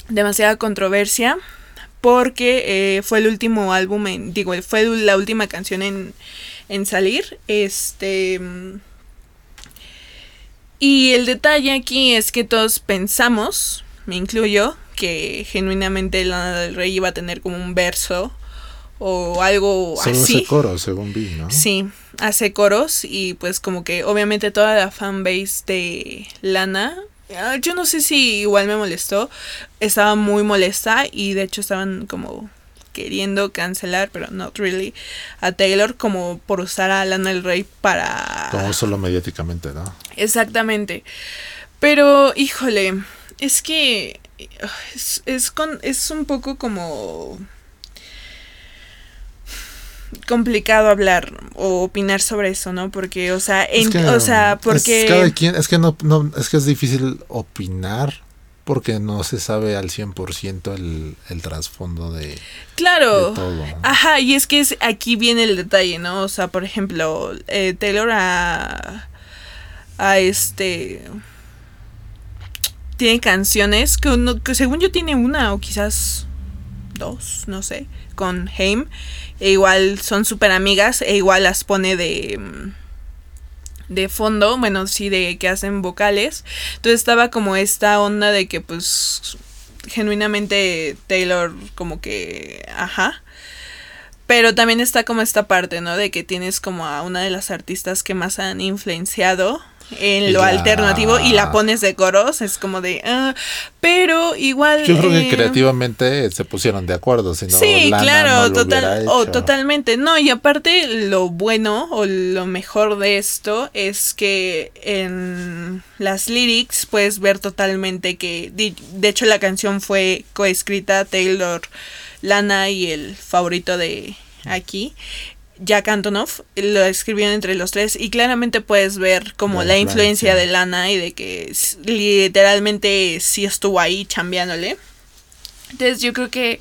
demasiada controversia porque eh, fue el último álbum, en, digo, fue la última canción en, en salir, este... Y el detalle aquí es que todos pensamos, me incluyo, que genuinamente Lana del Rey iba a tener como un verso o algo Solo así. hace coros, según vi, ¿no? Sí, hace coros y pues como que obviamente toda la fanbase de Lana, ah, yo no sé si igual me molestó, estaba muy molesta y de hecho estaban como queriendo cancelar, pero not really, a Taylor como por usar a Lana del Rey para... Como solo mediáticamente, ¿no? Exactamente. Pero, híjole, es que es, con, es un poco como complicado hablar o opinar sobre eso, ¿no? Porque, o sea, o sea, porque... Es, que no, no, es que es difícil opinar porque no se sabe al 100% el, el trasfondo de, claro. Ajá, y es que es, aquí viene el detalle, ¿no? O sea, por ejemplo, eh, Taylor a, a este tiene canciones que, que, según yo tiene una o quizás dos, no sé, con Haim. E igual son súper amigas e igual las pone de de fondo, bueno, sí, de que hacen vocales. Entonces estaba como esta onda de que pues genuinamente Taylor como que, ajá. Pero también está como esta parte, ¿no? De que tienes como a una de las artistas que más han influenciado en lo alternativo y la pones de coros, es como de, ah, pero igual... Yo creo que eh, creativamente se pusieron de acuerdo, si Sí, claro, total, o totalmente. No, y aparte lo bueno o lo mejor de esto es que en las lyrics puedes ver totalmente que, de hecho la canción fue coescrita Taylor, Lana y el favorito de aquí. Jack Antonoff lo escribieron entre los tres y claramente puedes ver como la, influencia de Lana y de que literalmente sí estuvo ahí chambeándole. Entonces yo creo que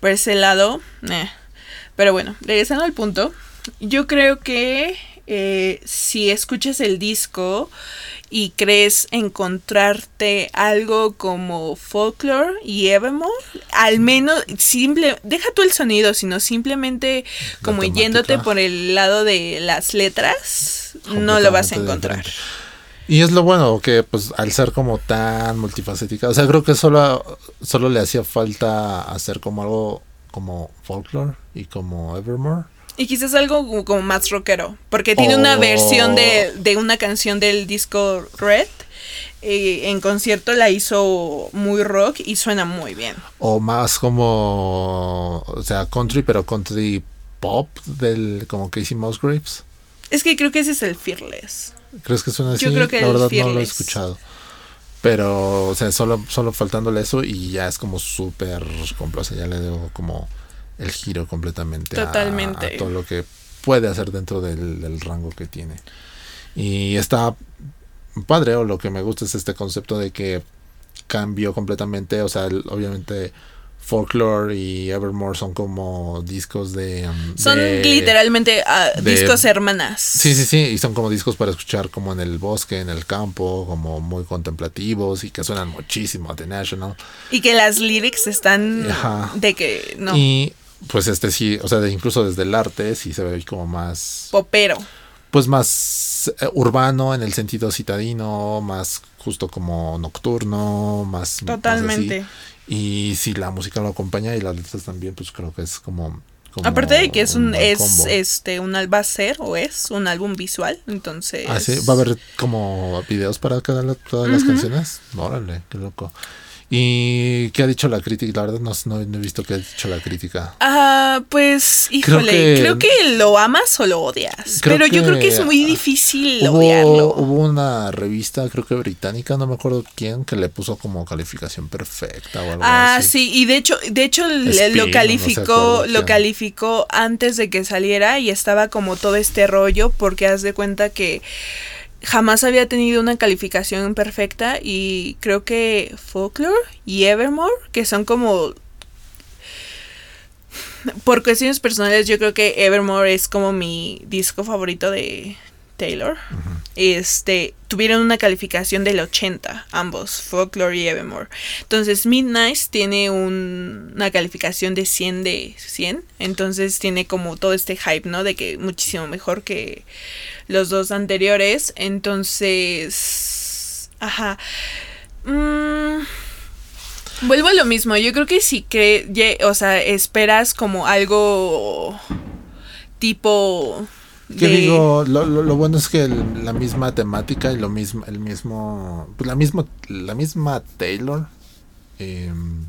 por ese lado, eh. pero bueno, regresando al punto, yo creo que eh, si escuchas el disco y crees encontrarte algo como folklore y evermore, al menos simple, deja tú el sonido, sino simplemente como yéndote por el lado de las letras, no lo vas a encontrar. Y es lo bueno que pues al ser como tan multifacética, o sea, creo que solo, solo le hacía falta hacer como algo como folklore y como Evermore. Y quizás algo como más rockero, porque tiene una versión de, de una canción del disco Red eh, en concierto la hizo muy rock y suena muy bien. O más como, o sea, country, pero country pop del como Casey Musgraves. Es que creo que ese es el Fearless. ¿Crees que suena así? Yo creo que La verdad no lo he escuchado. Pero, o sea, solo, solo faltándole eso y ya es como súper sea, ya le debo como el giro completamente Totalmente. A, todo lo que puede hacer dentro del, del rango que tiene. Y está padre o lo que me gusta es este concepto de que cambió completamente, o sea, obviamente Folklore y Evermore son como discos de... Um, son literalmente ah, discos hermanas. Sí, sí, sí, y son como discos para escuchar como en el bosque, en el campo, como muy contemplativos y que suenan muchísimo a The National. Y que las lyrics están de que... No. Y pues este sí, o sea, incluso desde el arte sí se ve como más... Popero pues más eh, urbano en el sentido citadino, más justo como nocturno, más totalmente. y si la música lo acompaña y las letras también, pues creo que es como, aparte de que es un, es este un va a ser o es un álbum visual, entonces. Ah, sí, va a haber como videos para cada todas las canciones. Órale, qué loco. ¿Y qué ha dicho la crítica? La verdad no, he visto qué ha dicho la crítica. Ah, pues, híjole, creo que, lo amas o lo odias. Pero yo creo que es muy difícil odiarlo. Hubo una revista, creo que británica, no me acuerdo quién, que le puso como calificación perfecta o algo ah, sí, y de hecho, de hecho lo calificó, lo calificó antes de que saliera y estaba como todo este rollo porque haz de cuenta que jamás había tenido una calificación perfecta y creo que Folklore y Evermore, que son como... Por cuestiones personales, yo creo que Evermore es como mi disco favorito de Taylor. Este, tuvieron una calificación del 80, ambos, Folklore y Evermore. Entonces, Midnight tiene una calificación de 100 de 100. Entonces, tiene como todo este hype, ¿no? De que muchísimo mejor que los dos anteriores. Entonces, ajá. Mm, vuelvo a lo mismo. Yo creo que si que, o sea, esperas como algo tipo que digo, lo, lo, bueno es que la misma temática y lo mismo, el mismo, pues la misma, la misma Taylor em,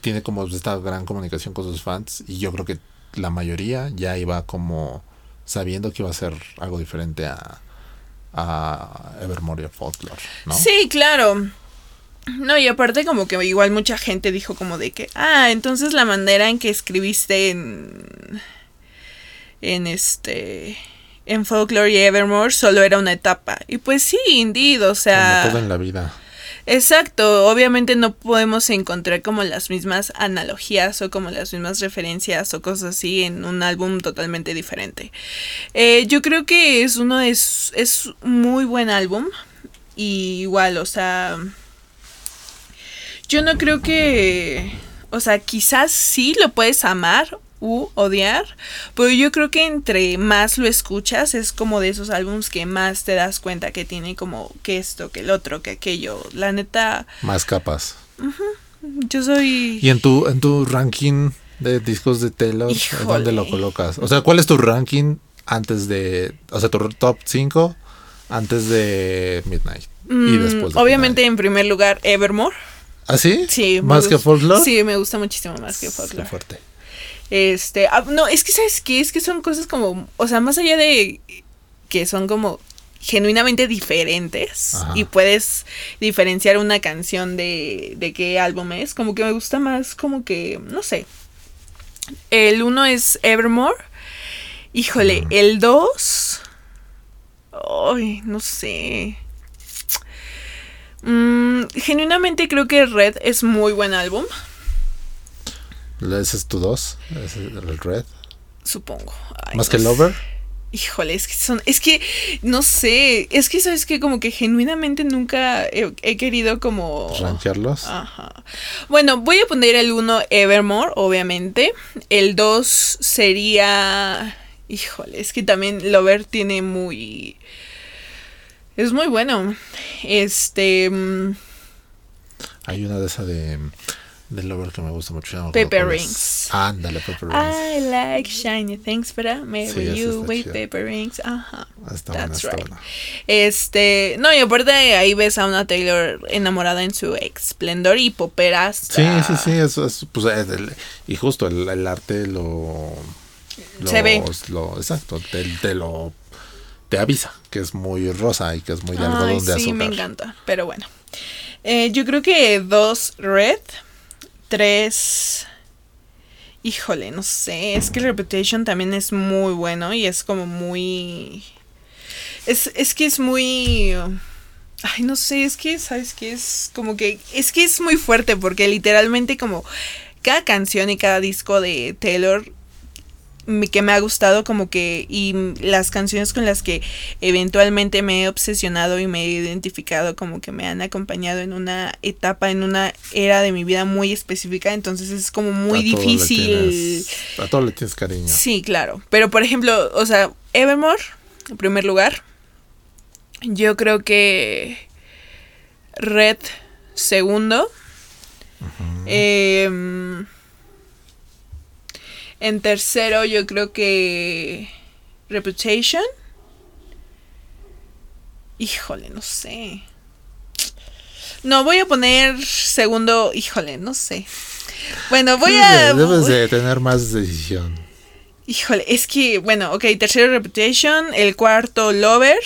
tiene como esta gran comunicación con sus fans y yo creo que la mayoría ya iba como sabiendo que iba a ser algo diferente a, a Evermore Folklore, ¿no? Sí, claro. No, y aparte como que igual mucha gente dijo como de que, ah, entonces la manera en que escribiste en en este en Folklore y Evermore solo era una etapa. Y pues sí, indeed, o sea... Como todo en la vida. Exacto, obviamente no podemos encontrar como las mismas analogías o como las mismas referencias o cosas así en un álbum totalmente diferente. Eh, yo creo que es uno es, es muy buen álbum y igual, o sea, yo no creo que, o sea, quizás sí lo puedes amar u odiar, pero yo creo que entre más lo escuchas es como de esos álbums que más te das cuenta que tiene como que esto, que el otro, que aquello. La neta. Más capas. Yo soy. ¿Y en tu, en tu ranking de discos de Taylor, dónde lo colocas? O sea, ¿cuál es tu ranking antes de. O sea, tu top 5 antes de Midnight? y mm, después Obviamente, en primer lugar, Evermore. ¿Ah, sí? Sí. ¿Más que Folklore? Sí, me gusta muchísimo más que Folklore. Qué fuerte. Este, ah, no, es que sabes qué, es que son cosas como, o sea, más allá de que son como genuinamente diferentes y puedes diferenciar una canción de, de qué álbum es, como que me gusta más como que, no sé. El uno es Evermore. Híjole, el dos... Ay, no sé. Mm, genuinamente creo que Red es muy buen álbum. ¿Ese es tu dos? ¿Es el Red? Supongo. ¿Más que el Lover? Híjole, es que son, es que, no sé, es que sabes que como que genuinamente nunca he, querido como... Rankearlos. Ajá. Bueno, voy a poner el uno Evermore, obviamente. El 2 sería... Híjole, es que también Lover tiene muy... Es muy bueno. Este. mm, Hay una de esa de del lover que me gusta mucho. no Paper. Rings. Ándale, Paper Rings. I like shiny things, but I marry Sí, you with chida. paper rings. Ajá. Ah, está That's right. buena. Este, no, y aparte ahí ves a una Taylor enamorada en su esplendor y poperas. Sí, sí, sí, eso es, pues, el- y justo el, el arte lo, lo- Se ve. lo- exacto, te, te lo te avisa que es muy rosa y que es muy de Ay, algodón de sí, azúcar. me encanta. Pero bueno. Eh, yo creo que dos Red, tres. Híjole, no sé. Es que Reputation también es muy bueno y es como muy. Es, es que es muy. Ay, no sé, es que, ¿sabes qué? Es como que. Es que es muy fuerte porque literalmente, como. Cada canción y cada disco de Taylor que me ha gustado como que y las canciones con las que eventualmente me he obsesionado y me he identificado como que me han acompañado en una etapa en una era de mi vida muy específica entonces es como muy A difícil. tienes- a todo le tienes cariño. sí claro. Pero por ejemplo o sea Evermore en primer lugar yo creo que Red segundo. Em, en tercero, yo creo que Reputation. Híjole, no sé. No, voy a poner segundo, híjole, no sé. Bueno, voy a... Debes de tener más decisión. Híjole, es que, bueno, ok, tercero Reputation, el cuarto Lover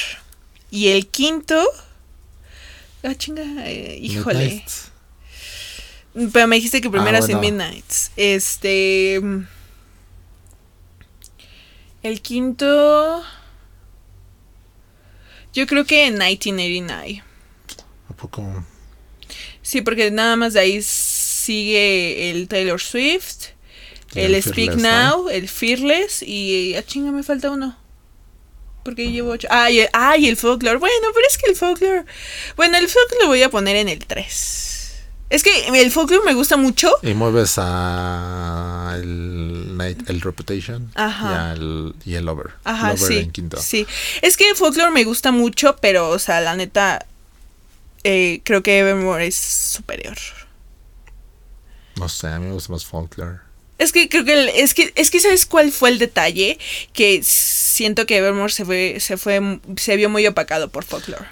y el quinto... Ah, chinga, eh, híjole. Midnight. Pero me dijiste que primero Ah, bueno. Midnights. Este. El quinto. Yo creo que en 1989. ¿A poco? Sí, porque nada más de ahí sigue el Taylor Swift, el, el Speak Fearless, ¿no? Now, el Fearless y. Ah, chinga, me falta uno. Porque llevo ocho. Ah y, el, ah, y el folklore. Bueno, pero es que el folklore. Bueno, el folklore lo voy a poner en el 3. Es que el folklore me gusta mucho. Y mueves a el el Reputation Ajá. y, al, y el Lover. Ajá, Lover sí. en quinto. Sí. Es que folklore me gusta mucho, pero, o sea, la neta. eh, creo que Evermore es superior. No sé, a mí me gusta más Folklore. Es que creo que el- es que es que sabes cuál fue el detalle que siento que Evermore se fue se fue se vio muy opacado por folklore.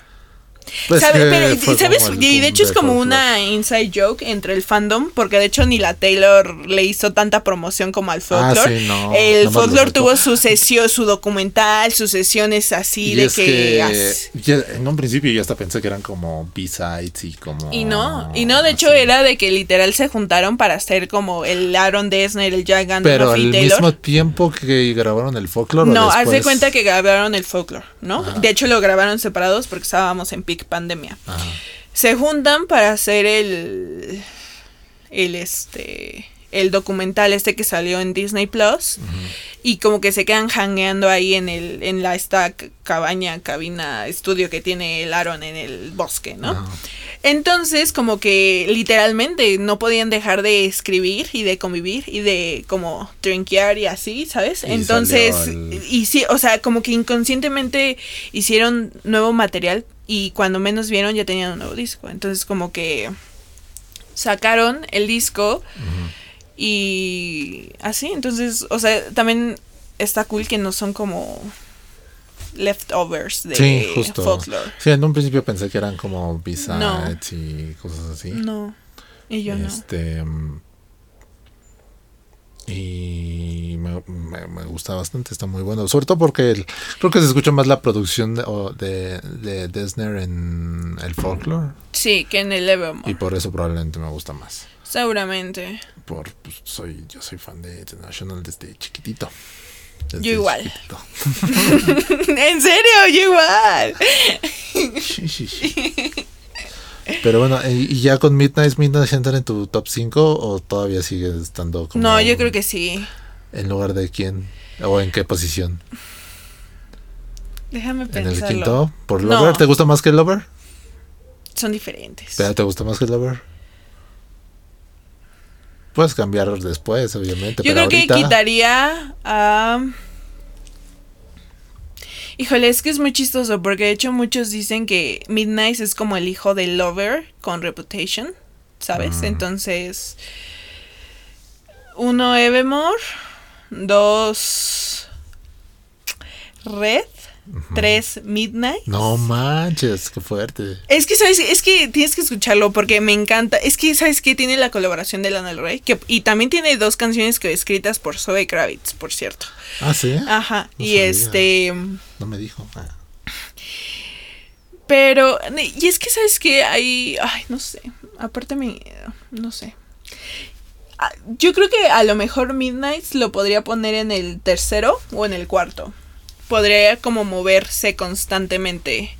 Pues ¿Sabe? Pero, ¿sabes? Y de hecho es como una inside joke entre el fandom, porque de hecho ni la Taylor le hizo tanta promoción como al folklore. Ah, sí, no, el folklore tuvo su sesión, su documental, sus sesiones así Y de es que, que, ya- en un principio yo hasta pensé que eran como B-sides y como... Y no, y no, de hecho así. era de que literal se juntaron para hacer como el Aaron Dessner, el Jack Pero Gandolfini al mismo tiempo que grabaron el folklore. No, haz de cuenta que grabaron el folklore, ¿no? De hecho lo grabaron separados porque estábamos en pandemia. Ajá. Se juntan para hacer el el este el documental este que salió en Disney Plus y como que se quedan hangueando ahí en el en la esta cabaña, cabina, estudio que tiene el Aaron en el bosque, ¿no? Entonces, como que literalmente no podían dejar de escribir y de convivir y de como trinquear y así, ¿sabes? Y Entonces, y sí, o sea, como que inconscientemente hicieron nuevo material y cuando menos vieron ya tenían un nuevo disco. Entonces, como que sacaron el disco y así, entonces, o sea, también está cool que no son como leftovers de Sí, justo. folklore. Sí, en un principio pensé que eran como B-sides No. y cosas así. No. Y yo no. este mm, y me, me- me gusta bastante, está muy bueno. Sobre todo porque el- creo que se escucha más la producción de, o de, de Dessner en el folklore. Sí, que en el Evermore. Y por eso probablemente me gusta más. Seguramente. Por, pues, soy, yo soy fan de The National desde chiquitito. Desde Yo igual. chiquitito. en serio, yo igual. Sí, sí, sí. Pero bueno, ¿y ya con Midnight Midnight entra en tu top 5 o todavía sigue estando como No, yo creo que sí. en lugar de quién o en qué posición? Déjame ¿En pensarlo. el quinto? ¿Por No. Lover? ¿Te gusta más que el Lover? Son diferentes. ¿Pero te gusta más que el Lover? Puedes cambiar después, obviamente. yo pero creo ahorita, que quitaría a... Híjole, es que es muy chistoso porque de hecho muchos dicen que Midnight es como el hijo de Lover con Reputation, ¿sabes? Mm. Entonces, uno Evermore, dos Red, tres Midnight. No manches, qué fuerte. Es que, ¿sabes? Es que tienes que escucharlo porque me encanta. Es que, ¿sabes qué? Tiene la colaboración de Lana del Rey. Que, y también tiene dos canciones que escritas por Zoe Kravitz, por cierto. Ah, sí. Ajá. No y sabía. este. No me dijo. Ah. Pero. Y es que, ¿sabes qué? Hay. Ay, no sé. Aparte, me. No sé. Ah, Yo creo que a lo mejor Midnight lo podría poner en el tercero o en el cuarto. Podría como moverse constantemente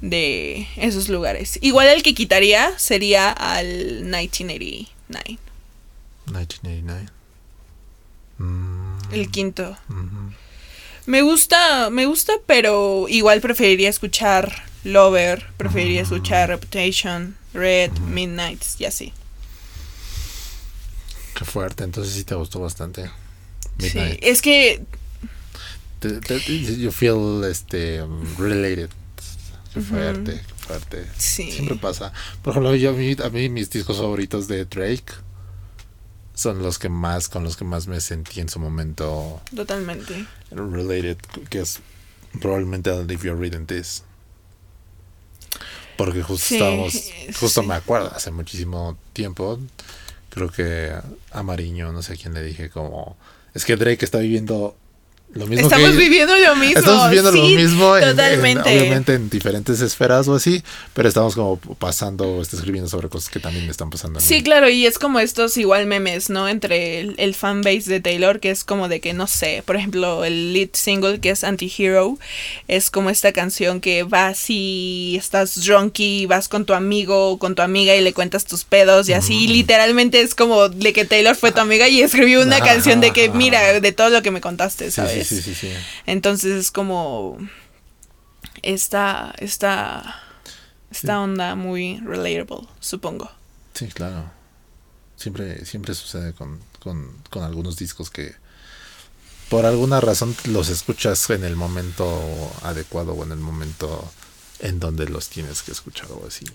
de esos lugares. Igual el que quitaría sería al 1989. 1989. Mm, El quinto. ujú. Me gusta, me gusta, pero igual preferiría escuchar Lover, preferiría escuchar Reputation, Red, Midnights y así. Qué fuerte. Entonces sí te gustó bastante. Sí, Midnight. es que you feel este related. Qué fuerte, qué fuerte. sí. Siempre pasa. Por ejemplo, yo, a, mí, a mí mis discos favoritos de Drake son los que más, con los que más me sentí en su momento Totalmente. related, que es probablemente I'll Leave You Reading This. Porque justo Sí, estábamos, justo sí. me acuerdo, hace muchísimo tiempo, creo que a Mariño, no sé a quién le dije, como, es que Drake está viviendo lo mismo Estamos que... viviendo lo mismo. Estamos viviendo lo mismo, en- en- totalmente. obviamente en diferentes esferas o así, pero estamos como pasando, está escribiendo sobre cosas que también me están pasando. a mí. Sí, claro, y es como estos igual memes, ¿no? Entre el, el fanbase de Taylor, que es como de que, no sé, por ejemplo, el lead single que es Anti-Hero, es como esta canción que vas y estás drunky, vas con tu amigo, con tu amiga y le cuentas tus pedos y así, literalmente es como de que Taylor fue tu amiga y escribió una canción de que, mira, de todo lo que me contaste, sí, sí, ¿sabes? sí, sí, sí. Entonces es como esta, esta, esta onda muy relatable, supongo. Sí, claro. Siempre, siempre sucede con, con, con algunos discos que por alguna razón los escuchas en el momento adecuado o en el momento en donde los tienes que escuchar o así.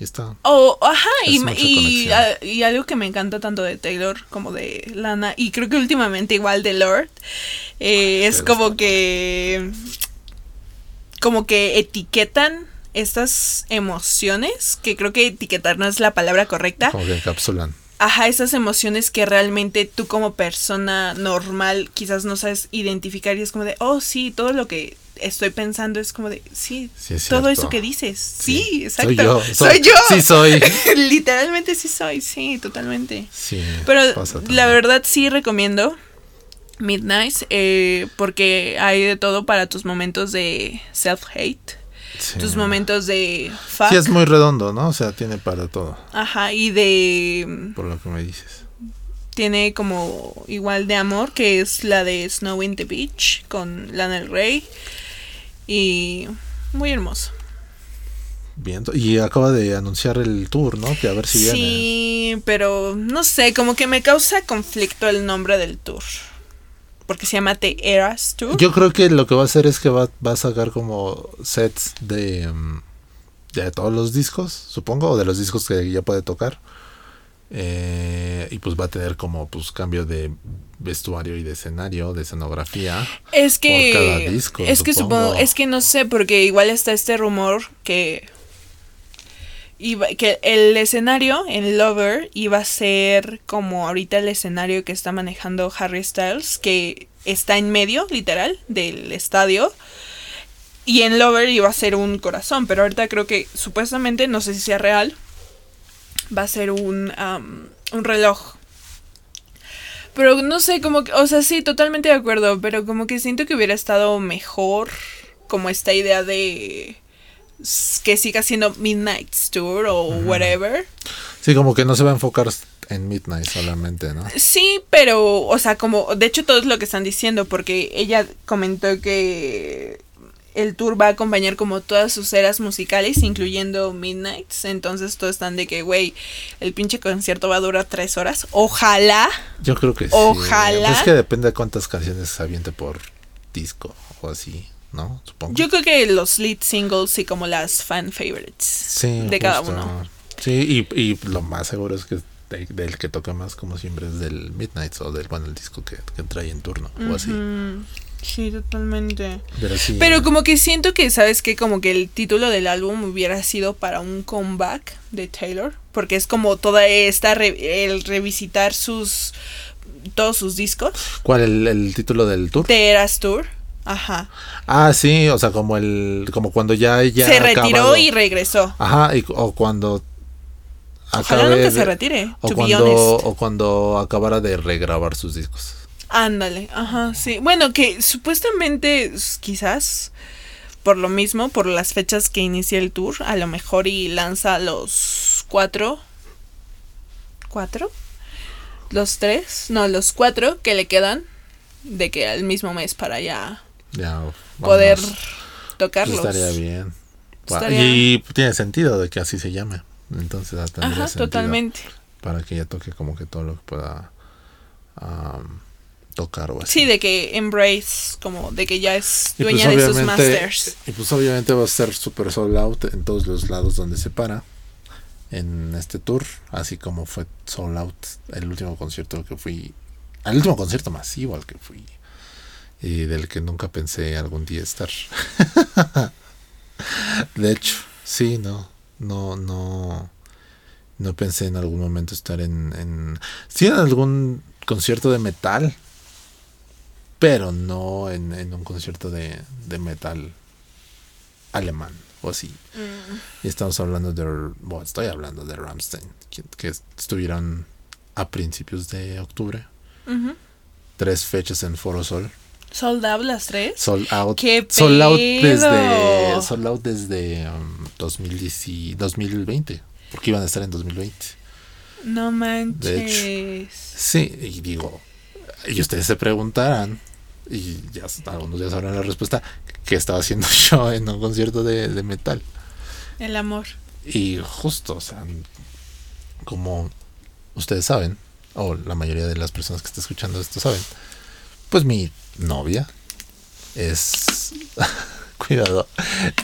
Está. Oh, ajá, Es y, y, conexión. a- y algo que me encanta tanto de Taylor como de Lana, y creo que últimamente igual de Lord, eh, es como está- que. como que etiquetan estas emociones, que creo que etiquetar no es la palabra correcta. Como que encapsulan. Ajá, esas emociones que realmente tú como persona normal quizás no sabes identificar y es como de, oh sí, todo lo que estoy pensando es como de, sí, Sí, es todo eso que dices. Sí, Sí, exacto. soy yo, Soy, soy- yo. sí soy. Literalmente sí soy, sí, totalmente. Sí. Pero la verdad sí recomiendo Midnight eh, porque hay de todo para tus momentos de self-hate, Sí. tus momentos de fuck. Sí, es muy redondo, ¿no? O sea, tiene para todo, Ajá, y de por lo que me dices. tiene como igual de amor que es la de Snow in the Beach con Lana del Rey y muy hermoso. Bien. Y acaba de anunciar el tour, ¿no? Que a ver si viene. sí, pero no sé, como que me causa conflicto el nombre del tour. Porque se llama The Eras Tour. Yo creo que lo que va a hacer es que va, va a sacar como sets de, mm, de todos los discos, supongo, o de los discos que ya puede tocar. Eh, y pues va a tener como pues cambio de vestuario y de escenario, de escenografía. es que por cada disco, es que supongo. supongo, es que no sé porque igual está este rumor que iba, que el escenario en Lover iba a ser como ahorita el escenario que está manejando Harry Styles, que está en medio, literal, del estadio. Y en Lover iba a ser un corazón, pero ahorita creo que supuestamente, no sé si sea real, va a ser un, un reloj. Pero no sé, como que, o sea, sí, totalmente de acuerdo, pero como que siento que hubiera estado mejor como esta idea de que siga siendo Midnight's Tour o whatever. Sí, como que no se va a enfocar en Midnight solamente, ¿no? Sí, pero, o sea, como, de hecho todo es lo que están diciendo, porque ella comentó que el tour va a acompañar como todas sus eras musicales, incluyendo Midnights, entonces todos están de que, güey, el pinche concierto va a durar tres horas, ojalá. Yo creo que sí. Ojalá. Pues es que depende de cuántas canciones se aviente por disco o así. ¿no? Supongo. Yo creo que los lead singles y como las fan favorites de cada uno. Sí, y, y lo más seguro es que del que toca más, como siempre, es del Midnight o del bueno, el disco que, trae en turno o así. Sí, totalmente. Pero, como que siento que, ¿sabes qué? Como que el título del álbum hubiera sido para un comeback de Taylor. Porque es como toda esta, el revisitar sus, todos sus discos. ¿Cuál? ¿El, el título del tour? The Eras Tour. Ajá. Ah, sí, o sea, como el como cuando ya ya se retiró y regresó. Ajá, y, o cuando Ojalá nunca se retire. O cuando o cuando acabara de regrabar sus discos. Ándale, ajá, sí. Bueno, que supuestamente quizás por lo mismo, por las fechas que inicia el tour, a lo mejor y lanza los cuatro. ¿Cuatro? Los tres, no, los cuatro que le quedan de que al mismo mes para ya, poder tocarlos. Estaría bien. Y tiene sentido de que así se llame. Entonces, Ajá, totalmente. Para que ella toque como que todo lo que pueda tocar o así. Sí, de que embrace, como de que ya es pues, dueña de sus masters. Y pues obviamente va a ser super sold out en todos los lados donde se para en este tour, así como fue sold out el último concierto que fui, el último concierto masivo al que fui y del que nunca pensé algún día estar. de hecho, sí, no, no, no, no pensé en algún momento estar en, en sí en algún concierto de metal pero no en, un concierto de, metal alemán o así. Mm. Y estamos hablando de, bueno, estoy hablando de Ramstein, que, estuvieron a principios de octubre. Tres fechas en Foro Sol. ¿Sold out las tres? Sold out. ¿Qué sold out desde, sold out desde 2020, um, porque iban a estar en 2020. No manches. sí, y digo, y ustedes se preguntarán, y ya algunos ya sabrán la respuesta, que estaba haciendo yo en un concierto de, metal. El amor. Y justo, o sea, como ustedes saben, o la mayoría de las personas que están escuchando esto saben, pues mi novia es, cuidado,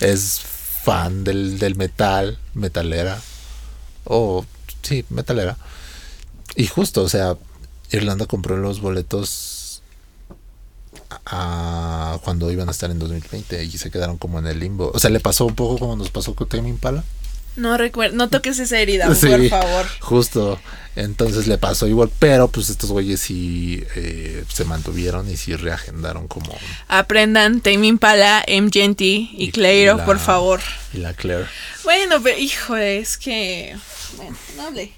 es fan del, del metal, metalera, o sí, metalera. Y justo, o sea, Irlanda compró los boletos a cuando iban a estar en 2020 y se quedaron como en el limbo. O sea, le pasó un poco como nos pasó con Tame Impala. No recuerdo, no toques esa herida, por favor. Justo, entonces le pasó igual, pero pues estos güeyes sí eh, se mantuvieron y sí reagendaron como... Aprendan Tame Impala, MGNT y, y Clairo, por favor. Y la Claire. Bueno, pero hijo, es que... Bueno, no hablé.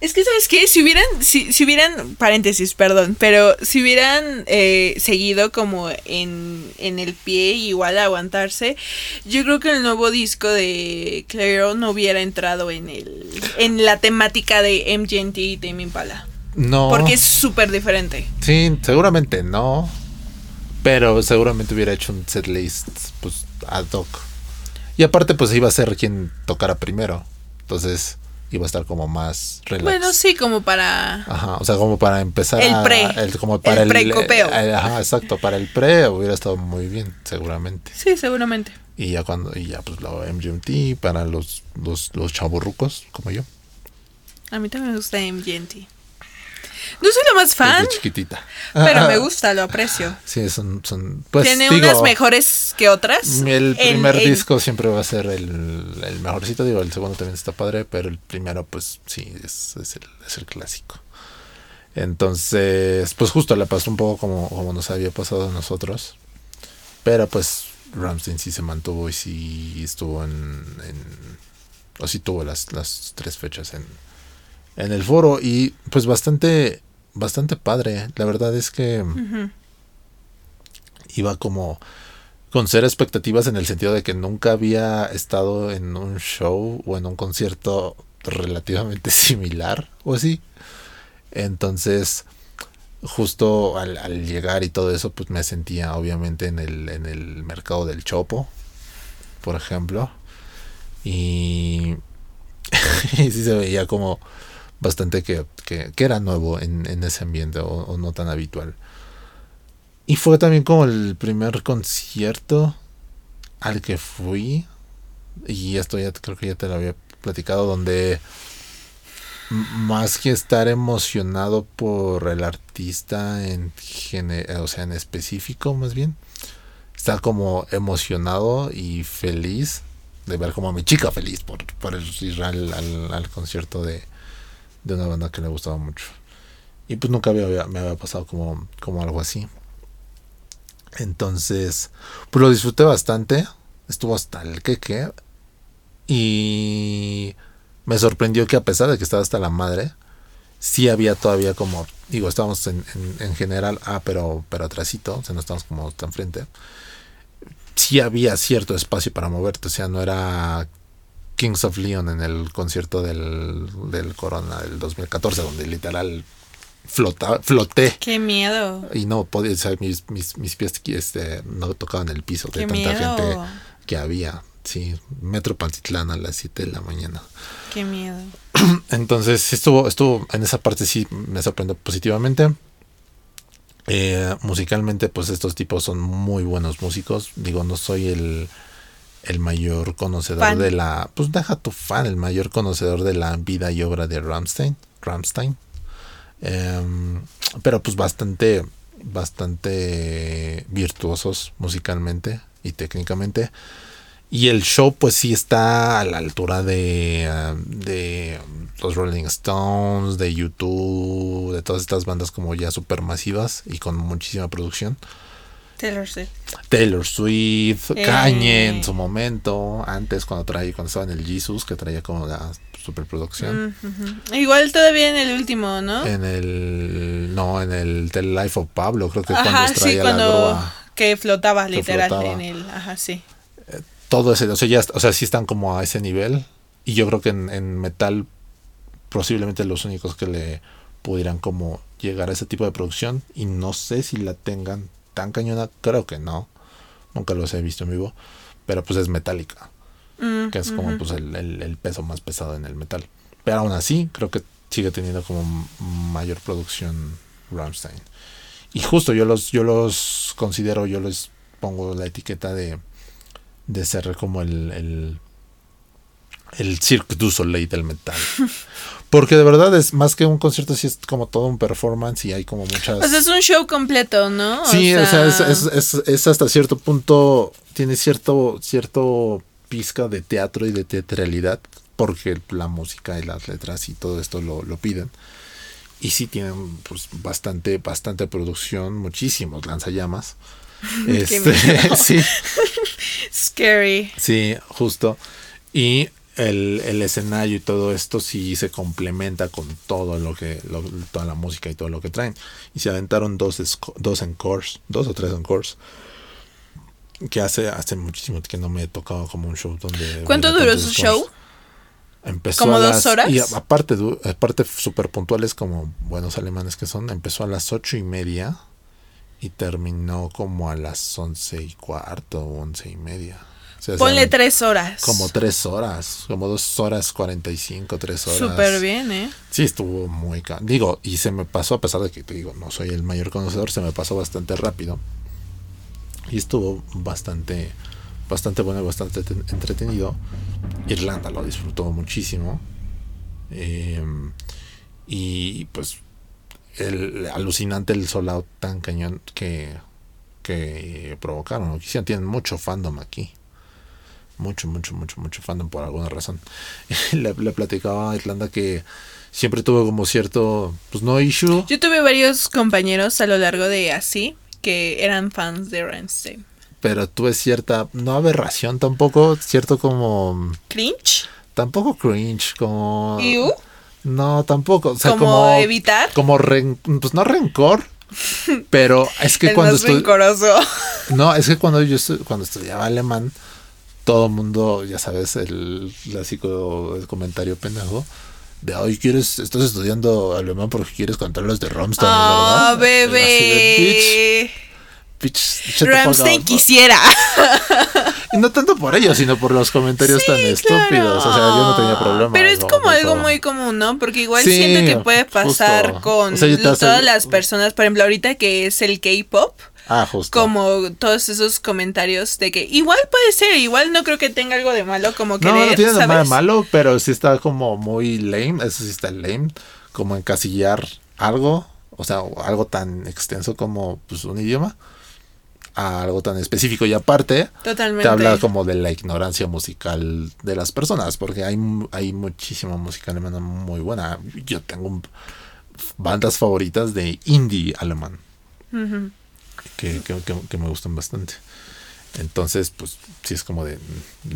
Es que, ¿sabes qué? Si hubieran, si, si hubieran, paréntesis, perdón, pero si hubieran eh, seguido como en, en el pie, igual a aguantarse, yo creo que el nuevo disco de Clairo no hubiera entrado en el en la temática de MGNT y Tame Impala. No. Porque es súper diferente. Sí, seguramente no. Pero seguramente hubiera hecho un setlist pues ad hoc. Y aparte pues iba a ser quien tocara primero. Entonces iba a estar como más relax. Bueno, sí, como para... Ajá, o sea, como para empezar... El pre. el, como para el, pre-copeo. Eh, ajá, exacto, para el pre hubiera estado muy bien, seguramente. Sí, seguramente. Y ya cuando, y ya pues lo MGMT para los, los, los chaburrucos como yo. A mí también me gusta MGMT. No soy la más fan. chiquitita. Pero me gusta, lo aprecio. Sí, son. son pues, Tiene unas mejores que otras. El primer disco siempre va a ser el, el, mejorcito. Digo, el segundo también está padre, pero el primero, pues sí, es, es, el, es el clásico. Entonces, pues justo le pasó un poco como, como nos había pasado a nosotros. Pero pues Ramstein sí se mantuvo y sí estuvo en. en o sí tuvo las, las tres fechas en, en el foro y pues bastante bastante padre. La verdad es que iba como con ser expectativas en el sentido de que nunca había estado en un show o en un concierto relativamente similar o así entonces justo al, al, llegar y todo eso pues me sentía obviamente en el, en el mercado del chopo por ejemplo. Y, y sí se veía como bastante que, que, era nuevo en, ese ambiente o, no tan habitual. Y fue también como el primer concierto al que fui. Y esto ya creo que ya te lo había platicado, donde más que estar emocionado por el artista en o sea, en específico más bien, está como emocionado y feliz de ver como a mi chica feliz por, por el Israel al, concierto de, de, una banda que le gustaba mucho. Y pues nunca había, me había pasado como, como algo así. Entonces, pues lo disfruté bastante. Estuvo hasta el que que. Y me sorprendió que a pesar de que estaba hasta la madre, sí había todavía como, digo, estábamos en, en, general, ah, pero, pero atrásito, o sea, no estábamos como tan frente. Sí había cierto espacio para moverte, o sea, no era Kings of Leon en el concierto del, del Corona del 2014, donde literal flota, floté. Qué miedo. Y no podía, o mis, mis, mis pies este, no tocaban el piso de tanta gente que había. Sí, Metro Pantitlán a las 7 de la mañana. Qué miedo. Entonces, estuvo, estuvo, en esa parte sí me sorprendió positivamente. Eh, musicalmente, pues estos tipos son muy buenos músicos. Digo, no soy el, el mayor conocedor de la. Pues deja tu fan, el mayor conocedor de la vida y obra de Ramstein. Ramstein. Em, pero pues bastante, bastante virtuosos musicalmente y técnicamente. Y el show pues sí está a la altura de, ah, de los Rolling Stones, de YouTube, de todas estas bandas como ya super masivas y con muchísima producción. Taylor Swift. Taylor Swift, Kanye en su momento, antes cuando traía, cuando estaba en el Jesus, que traía como la superproducción. Igual todavía en el último, ¿no? En el no, en el The Life of Pablo, creo que cuando traía la grúa, que flotaba literal en el, ajá, sí todo ese, o sea, ya, o sea, sí están como a ese nivel. Y yo creo que en, metal, posiblemente los únicos que le pudieran como llegar a ese tipo de producción. Y no sé si la tengan tan cañona, creo que no. Nunca los he visto en vivo. Pero pues es metálica. Mm, que es como pues el, el, peso más pesado en el metal. Pero aún así, creo que sigue teniendo como mayor producción Rammstein. Y justo yo los, yo los considero, yo les pongo la etiqueta de de ser como el, el, el Cirque du Soleil del metal. Porque de verdad es más que un concierto, sí es como todo un performance y hay como muchas... Sea, es un show completo, ¿no? Sí, o sea, es, hasta cierto punto, tiene cierto, cierto pizca de teatro y de teatralidad, porque la música y las letras y todo esto lo, lo piden. Y sí tienen pues, bastante, bastante producción, muchísimos lanzallamas. Este, sí. Scary. Sí, justo. Y el, escenario y todo esto sí se complementa con todo lo que, toda la música y todo lo que traen. Y se aventaron dos, dos encores, dos o tres encores. Que hace, hace muchísimo que no me he tocado como un show donde... ¿Cuánto duró su show? Empezó ¿Como dos horas? Y aparte, aparte súper puntuales como buenos alemanes que son, empezó a las ocho y media y terminó como a las once y cuarto once y media. Ponle tres horas. Como tres horas, como dos horas cuarenta y cinco, tres horas. Súper bien, ¿eh? Sí, estuvo muy... Digo, y se me pasó, a pesar de que te digo, no soy el mayor conocedor, se me pasó bastante rápido. Y estuvo bastante, bastante bueno y bastante entretenido. Irlanda lo disfrutó muchísimo. Em, y pues el alucinante el solado tan cañón que, que provocaron. Tienen mucho fandom aquí. Mucho, mucho, mucho, mucho fandom por alguna razón. le, le, platicaba a Irlanda que siempre tuvo como cierto, pues no issue. Yo tuve varios compañeros a lo largo de así que eran fans de Rammstein. Pero tuve cierta, no aberración tampoco, cierto como... ¿Cringe? Tampoco cringe, como... No, tampoco. O sea, como, evitar. Como pues no rencor. Pero es que cuando. No, es que cuando yo cuando estudiaba alemán, todo mundo, ya sabes, el clásico el comentario pendejo de hoy quieres, estás estudiando alemán porque quieres cantar de Rammstein, oh, bebé. Ramstein quisiera. Y no tanto por ellos, sino por los comentarios tan estúpidos. O sea, yo no tenía problema. Pero es como algo muy común, ¿no? Porque igual siento que puede pasar con todas las personas. Por ejemplo, ahorita que es el K-pop. Ah, justo. Como todos esos comentarios de que igual puede ser, igual no creo que tenga algo de malo, como que. No, no tiene nada de malo, pero sí está como muy lame, eso sí está lame, como encasillar algo, o sea, algo tan extenso como pues, un idioma a algo tan específico y aparte Totalmente. te habla como de la ignorancia musical de las personas porque hay, hay muchísima música alemana muy buena yo tengo bandas favoritas de indie alemán que, que, me gustan bastante entonces pues sí es como de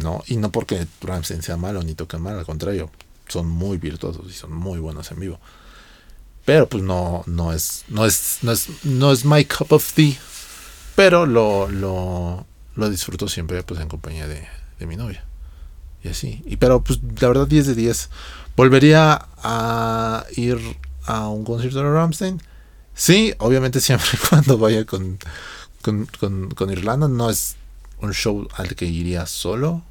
no y no porque Ramstein sea malo ni toque mal al contrario son muy virtuosos y son muy buenos en vivo pero pues no no es no es no es no es my cup of tea pero lo, lo, lo disfruto siempre pues en compañía de, mi novia. Y así. Y pero pues la verdad 10 de 10. ¿Volvería a ir a un concierto de Ramstein? Sí, obviamente siempre cuando vaya con, con, con, Irlanda. No es un show al que iría solo,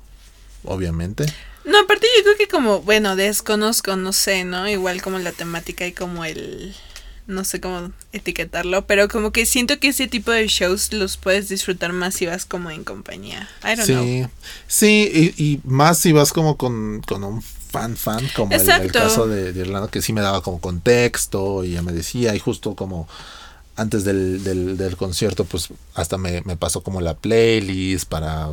obviamente. No, aparte yo creo que como, bueno, desconozco, no sé, ¿no? Igual como la temática y como el no sé cómo etiquetarlo, pero como que siento que ese tipo de shows los puedes disfrutar más si vas como en compañía. I don't sí, sí, y, más si vas como con, un fan fan, como el, caso de, Irlanda, que sí me daba como contexto y ya me decía, y justo como antes del, del, concierto, pues hasta me, pasó como la playlist para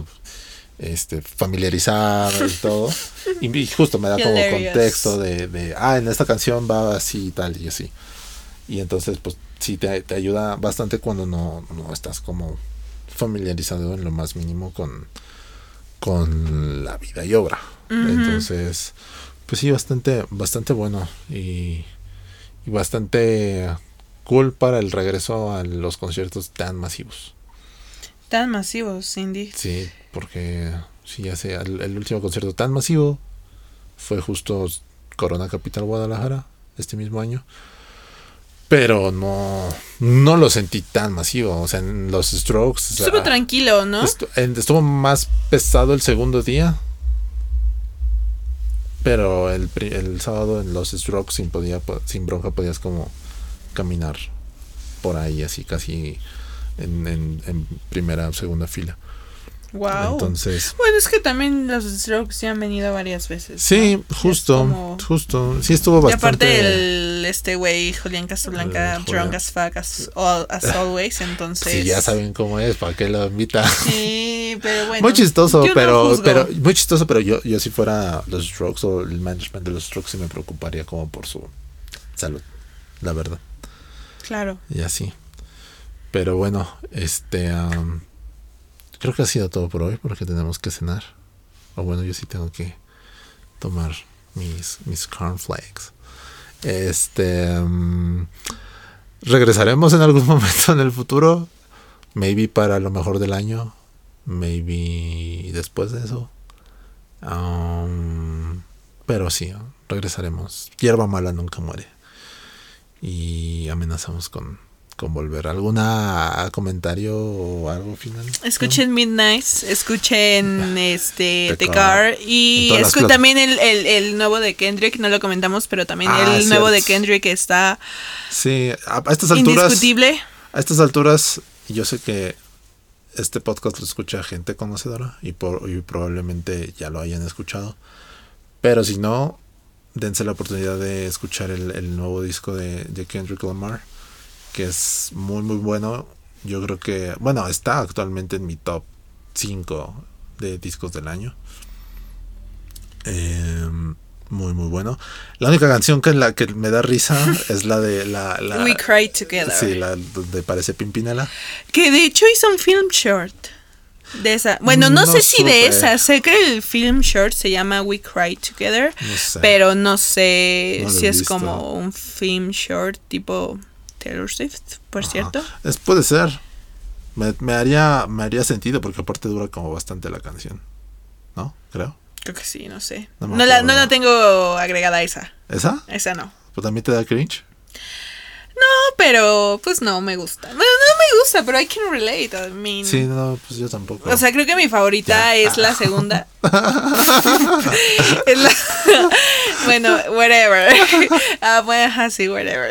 este familiarizar y todo. Y justo me da como contexto de, de, ah, en esta canción va así y tal y así. Y entonces, pues sí te, ayuda bastante cuando no, estás como familiarizado en lo más mínimo con, con la vida y obra. Entonces, pues sí, bastante, bastante bueno y, y, bastante cool para el regreso a los conciertos tan masivos. Tan masivos, Cindy. Sí, porque sí, ya sé, el último concierto tan masivo fue justo Corona Capital Guadalajara este mismo año. Pero no, no lo sentí tan masivo. O sea, en los strokes. Estuvo tranquilo, ¿no? estuvo más pesado el segundo día. Pero el, el sábado en los strokes sin, podía, sin bronca podías como caminar por ahí, así casi en, en, en primera o segunda fila. Wow. Entonces. Bueno, es que también los Strokes ya han venido varias veces. Sí, justo, justo. Sí estuvo bastante. Y aparte el este güey Julián Casablanca drunk as fuck as, always, entonces. Sí, ya saben cómo es, para qué lo invita. Sí, pero bueno. Muy chistoso, pero pero muy chistoso, pero yo yo si fuera los Strokes o el management de los Strokes sí me preocuparía como por su salud, la verdad. Claro. Y así. Pero bueno, este Creo que ha sido todo por hoy porque tenemos que cenar. O bueno, yo sí tengo que tomar mis, mis cornflakes. Este. Mm, regresaremos en algún momento en el futuro. Maybe para lo mejor del año. Maybe después de eso. Um, pero sí, regresaremos. Hierba mala nunca muere. Y amenazamos con con volver. ¿Alguna comentario o algo final? Escuchen Midnight, escuchen este The Car y escuchen también el, el, nuevo de Kendrick, no lo comentamos, pero también ah, el nuevo de Kendrick está Sí, a, estas alturas indiscutible. A estas alturas yo sé que este podcast lo escucha gente conocedora y, por, y probablemente ya lo hayan escuchado. Pero si no, dense la oportunidad de escuchar el, el nuevo disco de, de Kendrick Lamar que es muy muy bueno. Yo creo que, bueno, está actualmente en mi top 5 de discos del año. Em, muy muy bueno. La única canción que, la que me da risa es la de la, We Cry Together. Sí, la de parece Pimpinela. Que de hecho hizo un film short de esa. Bueno, no, sé si de esa. Sé que el film short se llama We Cry Together. Pero no sé si es como un film short tipo Taylor Swift, por cierto. Es, puede ser. Me, haría, me haría sentido porque aparte dura como bastante la canción. ¿No? Creo. Creo que sí, no sé. No, la, no la tengo agregada esa. ¿Esa? Esa no. ¿Pues también te da cringe? No, pero pues no me gusta. Bueno, no me gusta, pero I can relate. I mean, sí, no, pues yo tampoco. O sea, creo que mi favorita es la segunda. bueno, whatever. Ah, bueno, así, whatever.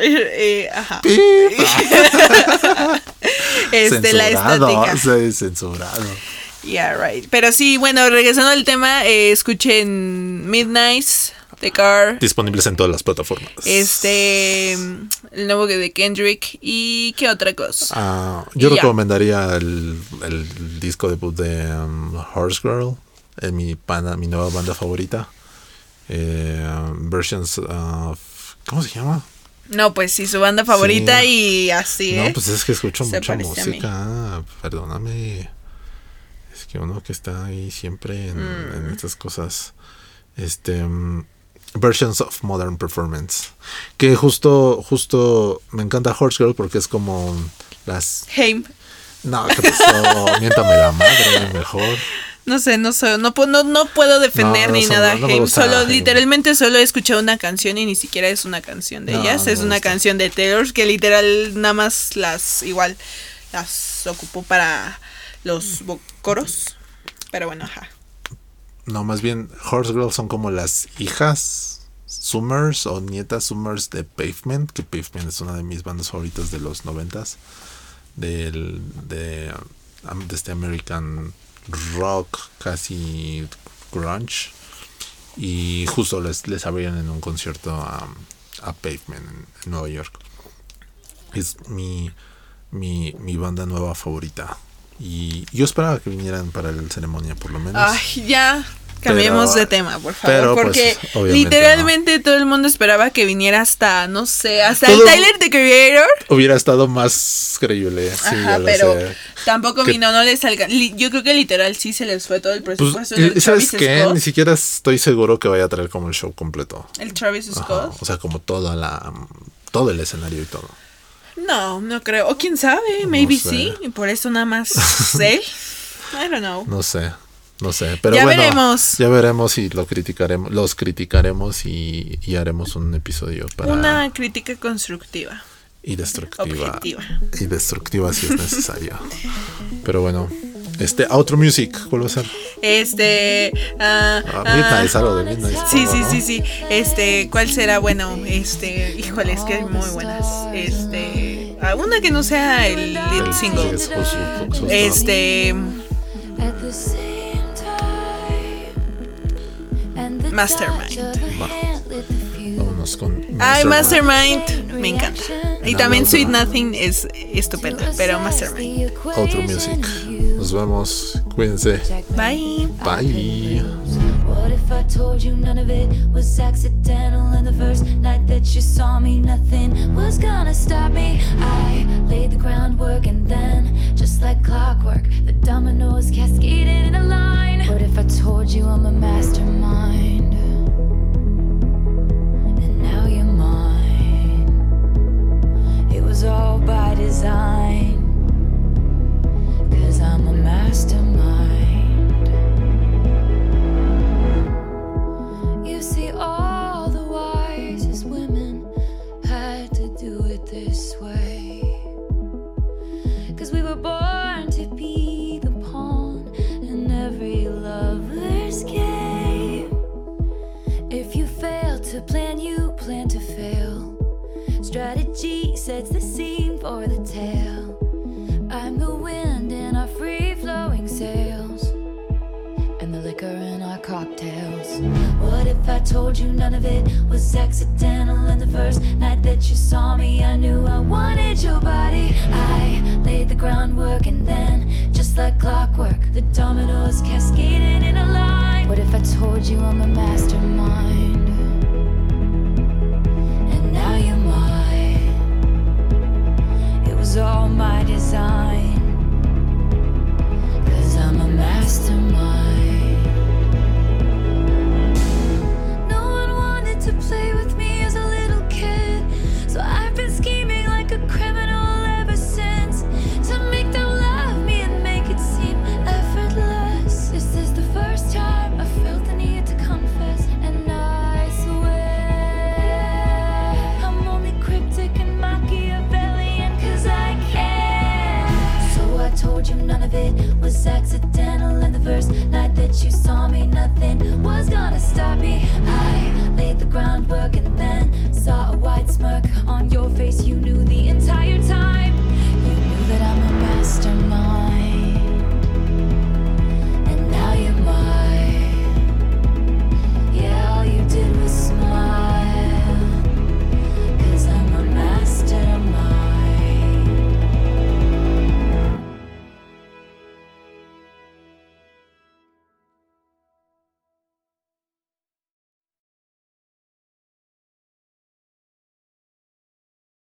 ajá. este, la estática. censurado. Yeah, right. Pero sí, bueno, regresando al tema, eh, escuchen Midnights, The Car. Disponibles en todas las plataformas. Este, el nuevo de Kendrick y qué otra cosa. Ah, yo recomendaría el, el, disco debut de um, Horse Girl, eh, mi, pana, mi nueva banda favorita. Eh, versions of, ¿Cómo se llama? No, pues sí, su banda favorita y así, ¿eh? No, pues es que escucho mucha música. Perdóname. Es que uno que está ahí siempre en, mm. estas cosas. Este. Mm, versions of Modern Performance. Que justo, justo me encanta Horse Girl porque es como las. Heim. No, ¿qué pasó? Miéntame la madre, mejor. No sé, no sé, no, no, no puedo defender ni nada Solo, literalmente solo he escuchado una canción y ni siquiera es una canción de ellas. Es una canción de Taylor que literal nada más las, igual, las ocupó para los coros. Pero bueno, ajá. No, más bien, Horse Girls son como las hijas Summers o nietas Summers de Pavement, que Pavement es una de mis bandas favoritas de los noventas. Del, de, de este American rock, casi grunge. Y justo les, les abrieron en un concierto a, a Pavement en, Nueva York. Es mi, mi, mi banda nueva favorita. Y yo esperaba que vinieran para la ceremonia, por lo menos. Ay, ya. Cambiemos de tema, por favor. Pues, porque literalmente todo el mundo esperaba que viniera hasta, no sé, hasta el Tyler the Creator. Hubiera estado más creíble. Sí, Ajá, pero tampoco vino, no le salga. Yo creo que literal sí se les fue todo el pues, presupuesto. Pues, ¿Sabes qué? Ni siquiera estoy seguro que vaya a traer como el show completo. El Travis Scott. O sea, como toda la. Todo el escenario y todo. No, no creo. O quién sabe, maybe sí. Y por eso nada más sé. I don't know. No sé. No sé, pero ya veremos. Ya veremos y lo criticaremos, los criticaremos y, haremos un episodio para una crítica constructiva y destructiva y destructiva si es necesario. pero bueno, este Outro Music, ¿cuál va a ser? Este uh, ah, Midnight, algo de Midnight. Sí, sí, sí, sí. Este, ¿cuál será? Bueno, este, híjole, es que hay muy buenas. Este, uh, una que no sea el single. Este Mastermind. Vámonos con. Mastermind. Ay, Mastermind. Me encanta. Y también Sweet Nothing es estupenda. Pero Mastermind. Otro music. Nos vemos. Cuídense. Bye. Bye. What if I told you none of it was accidental? And the first night that you saw me, nothing was gonna stop me. I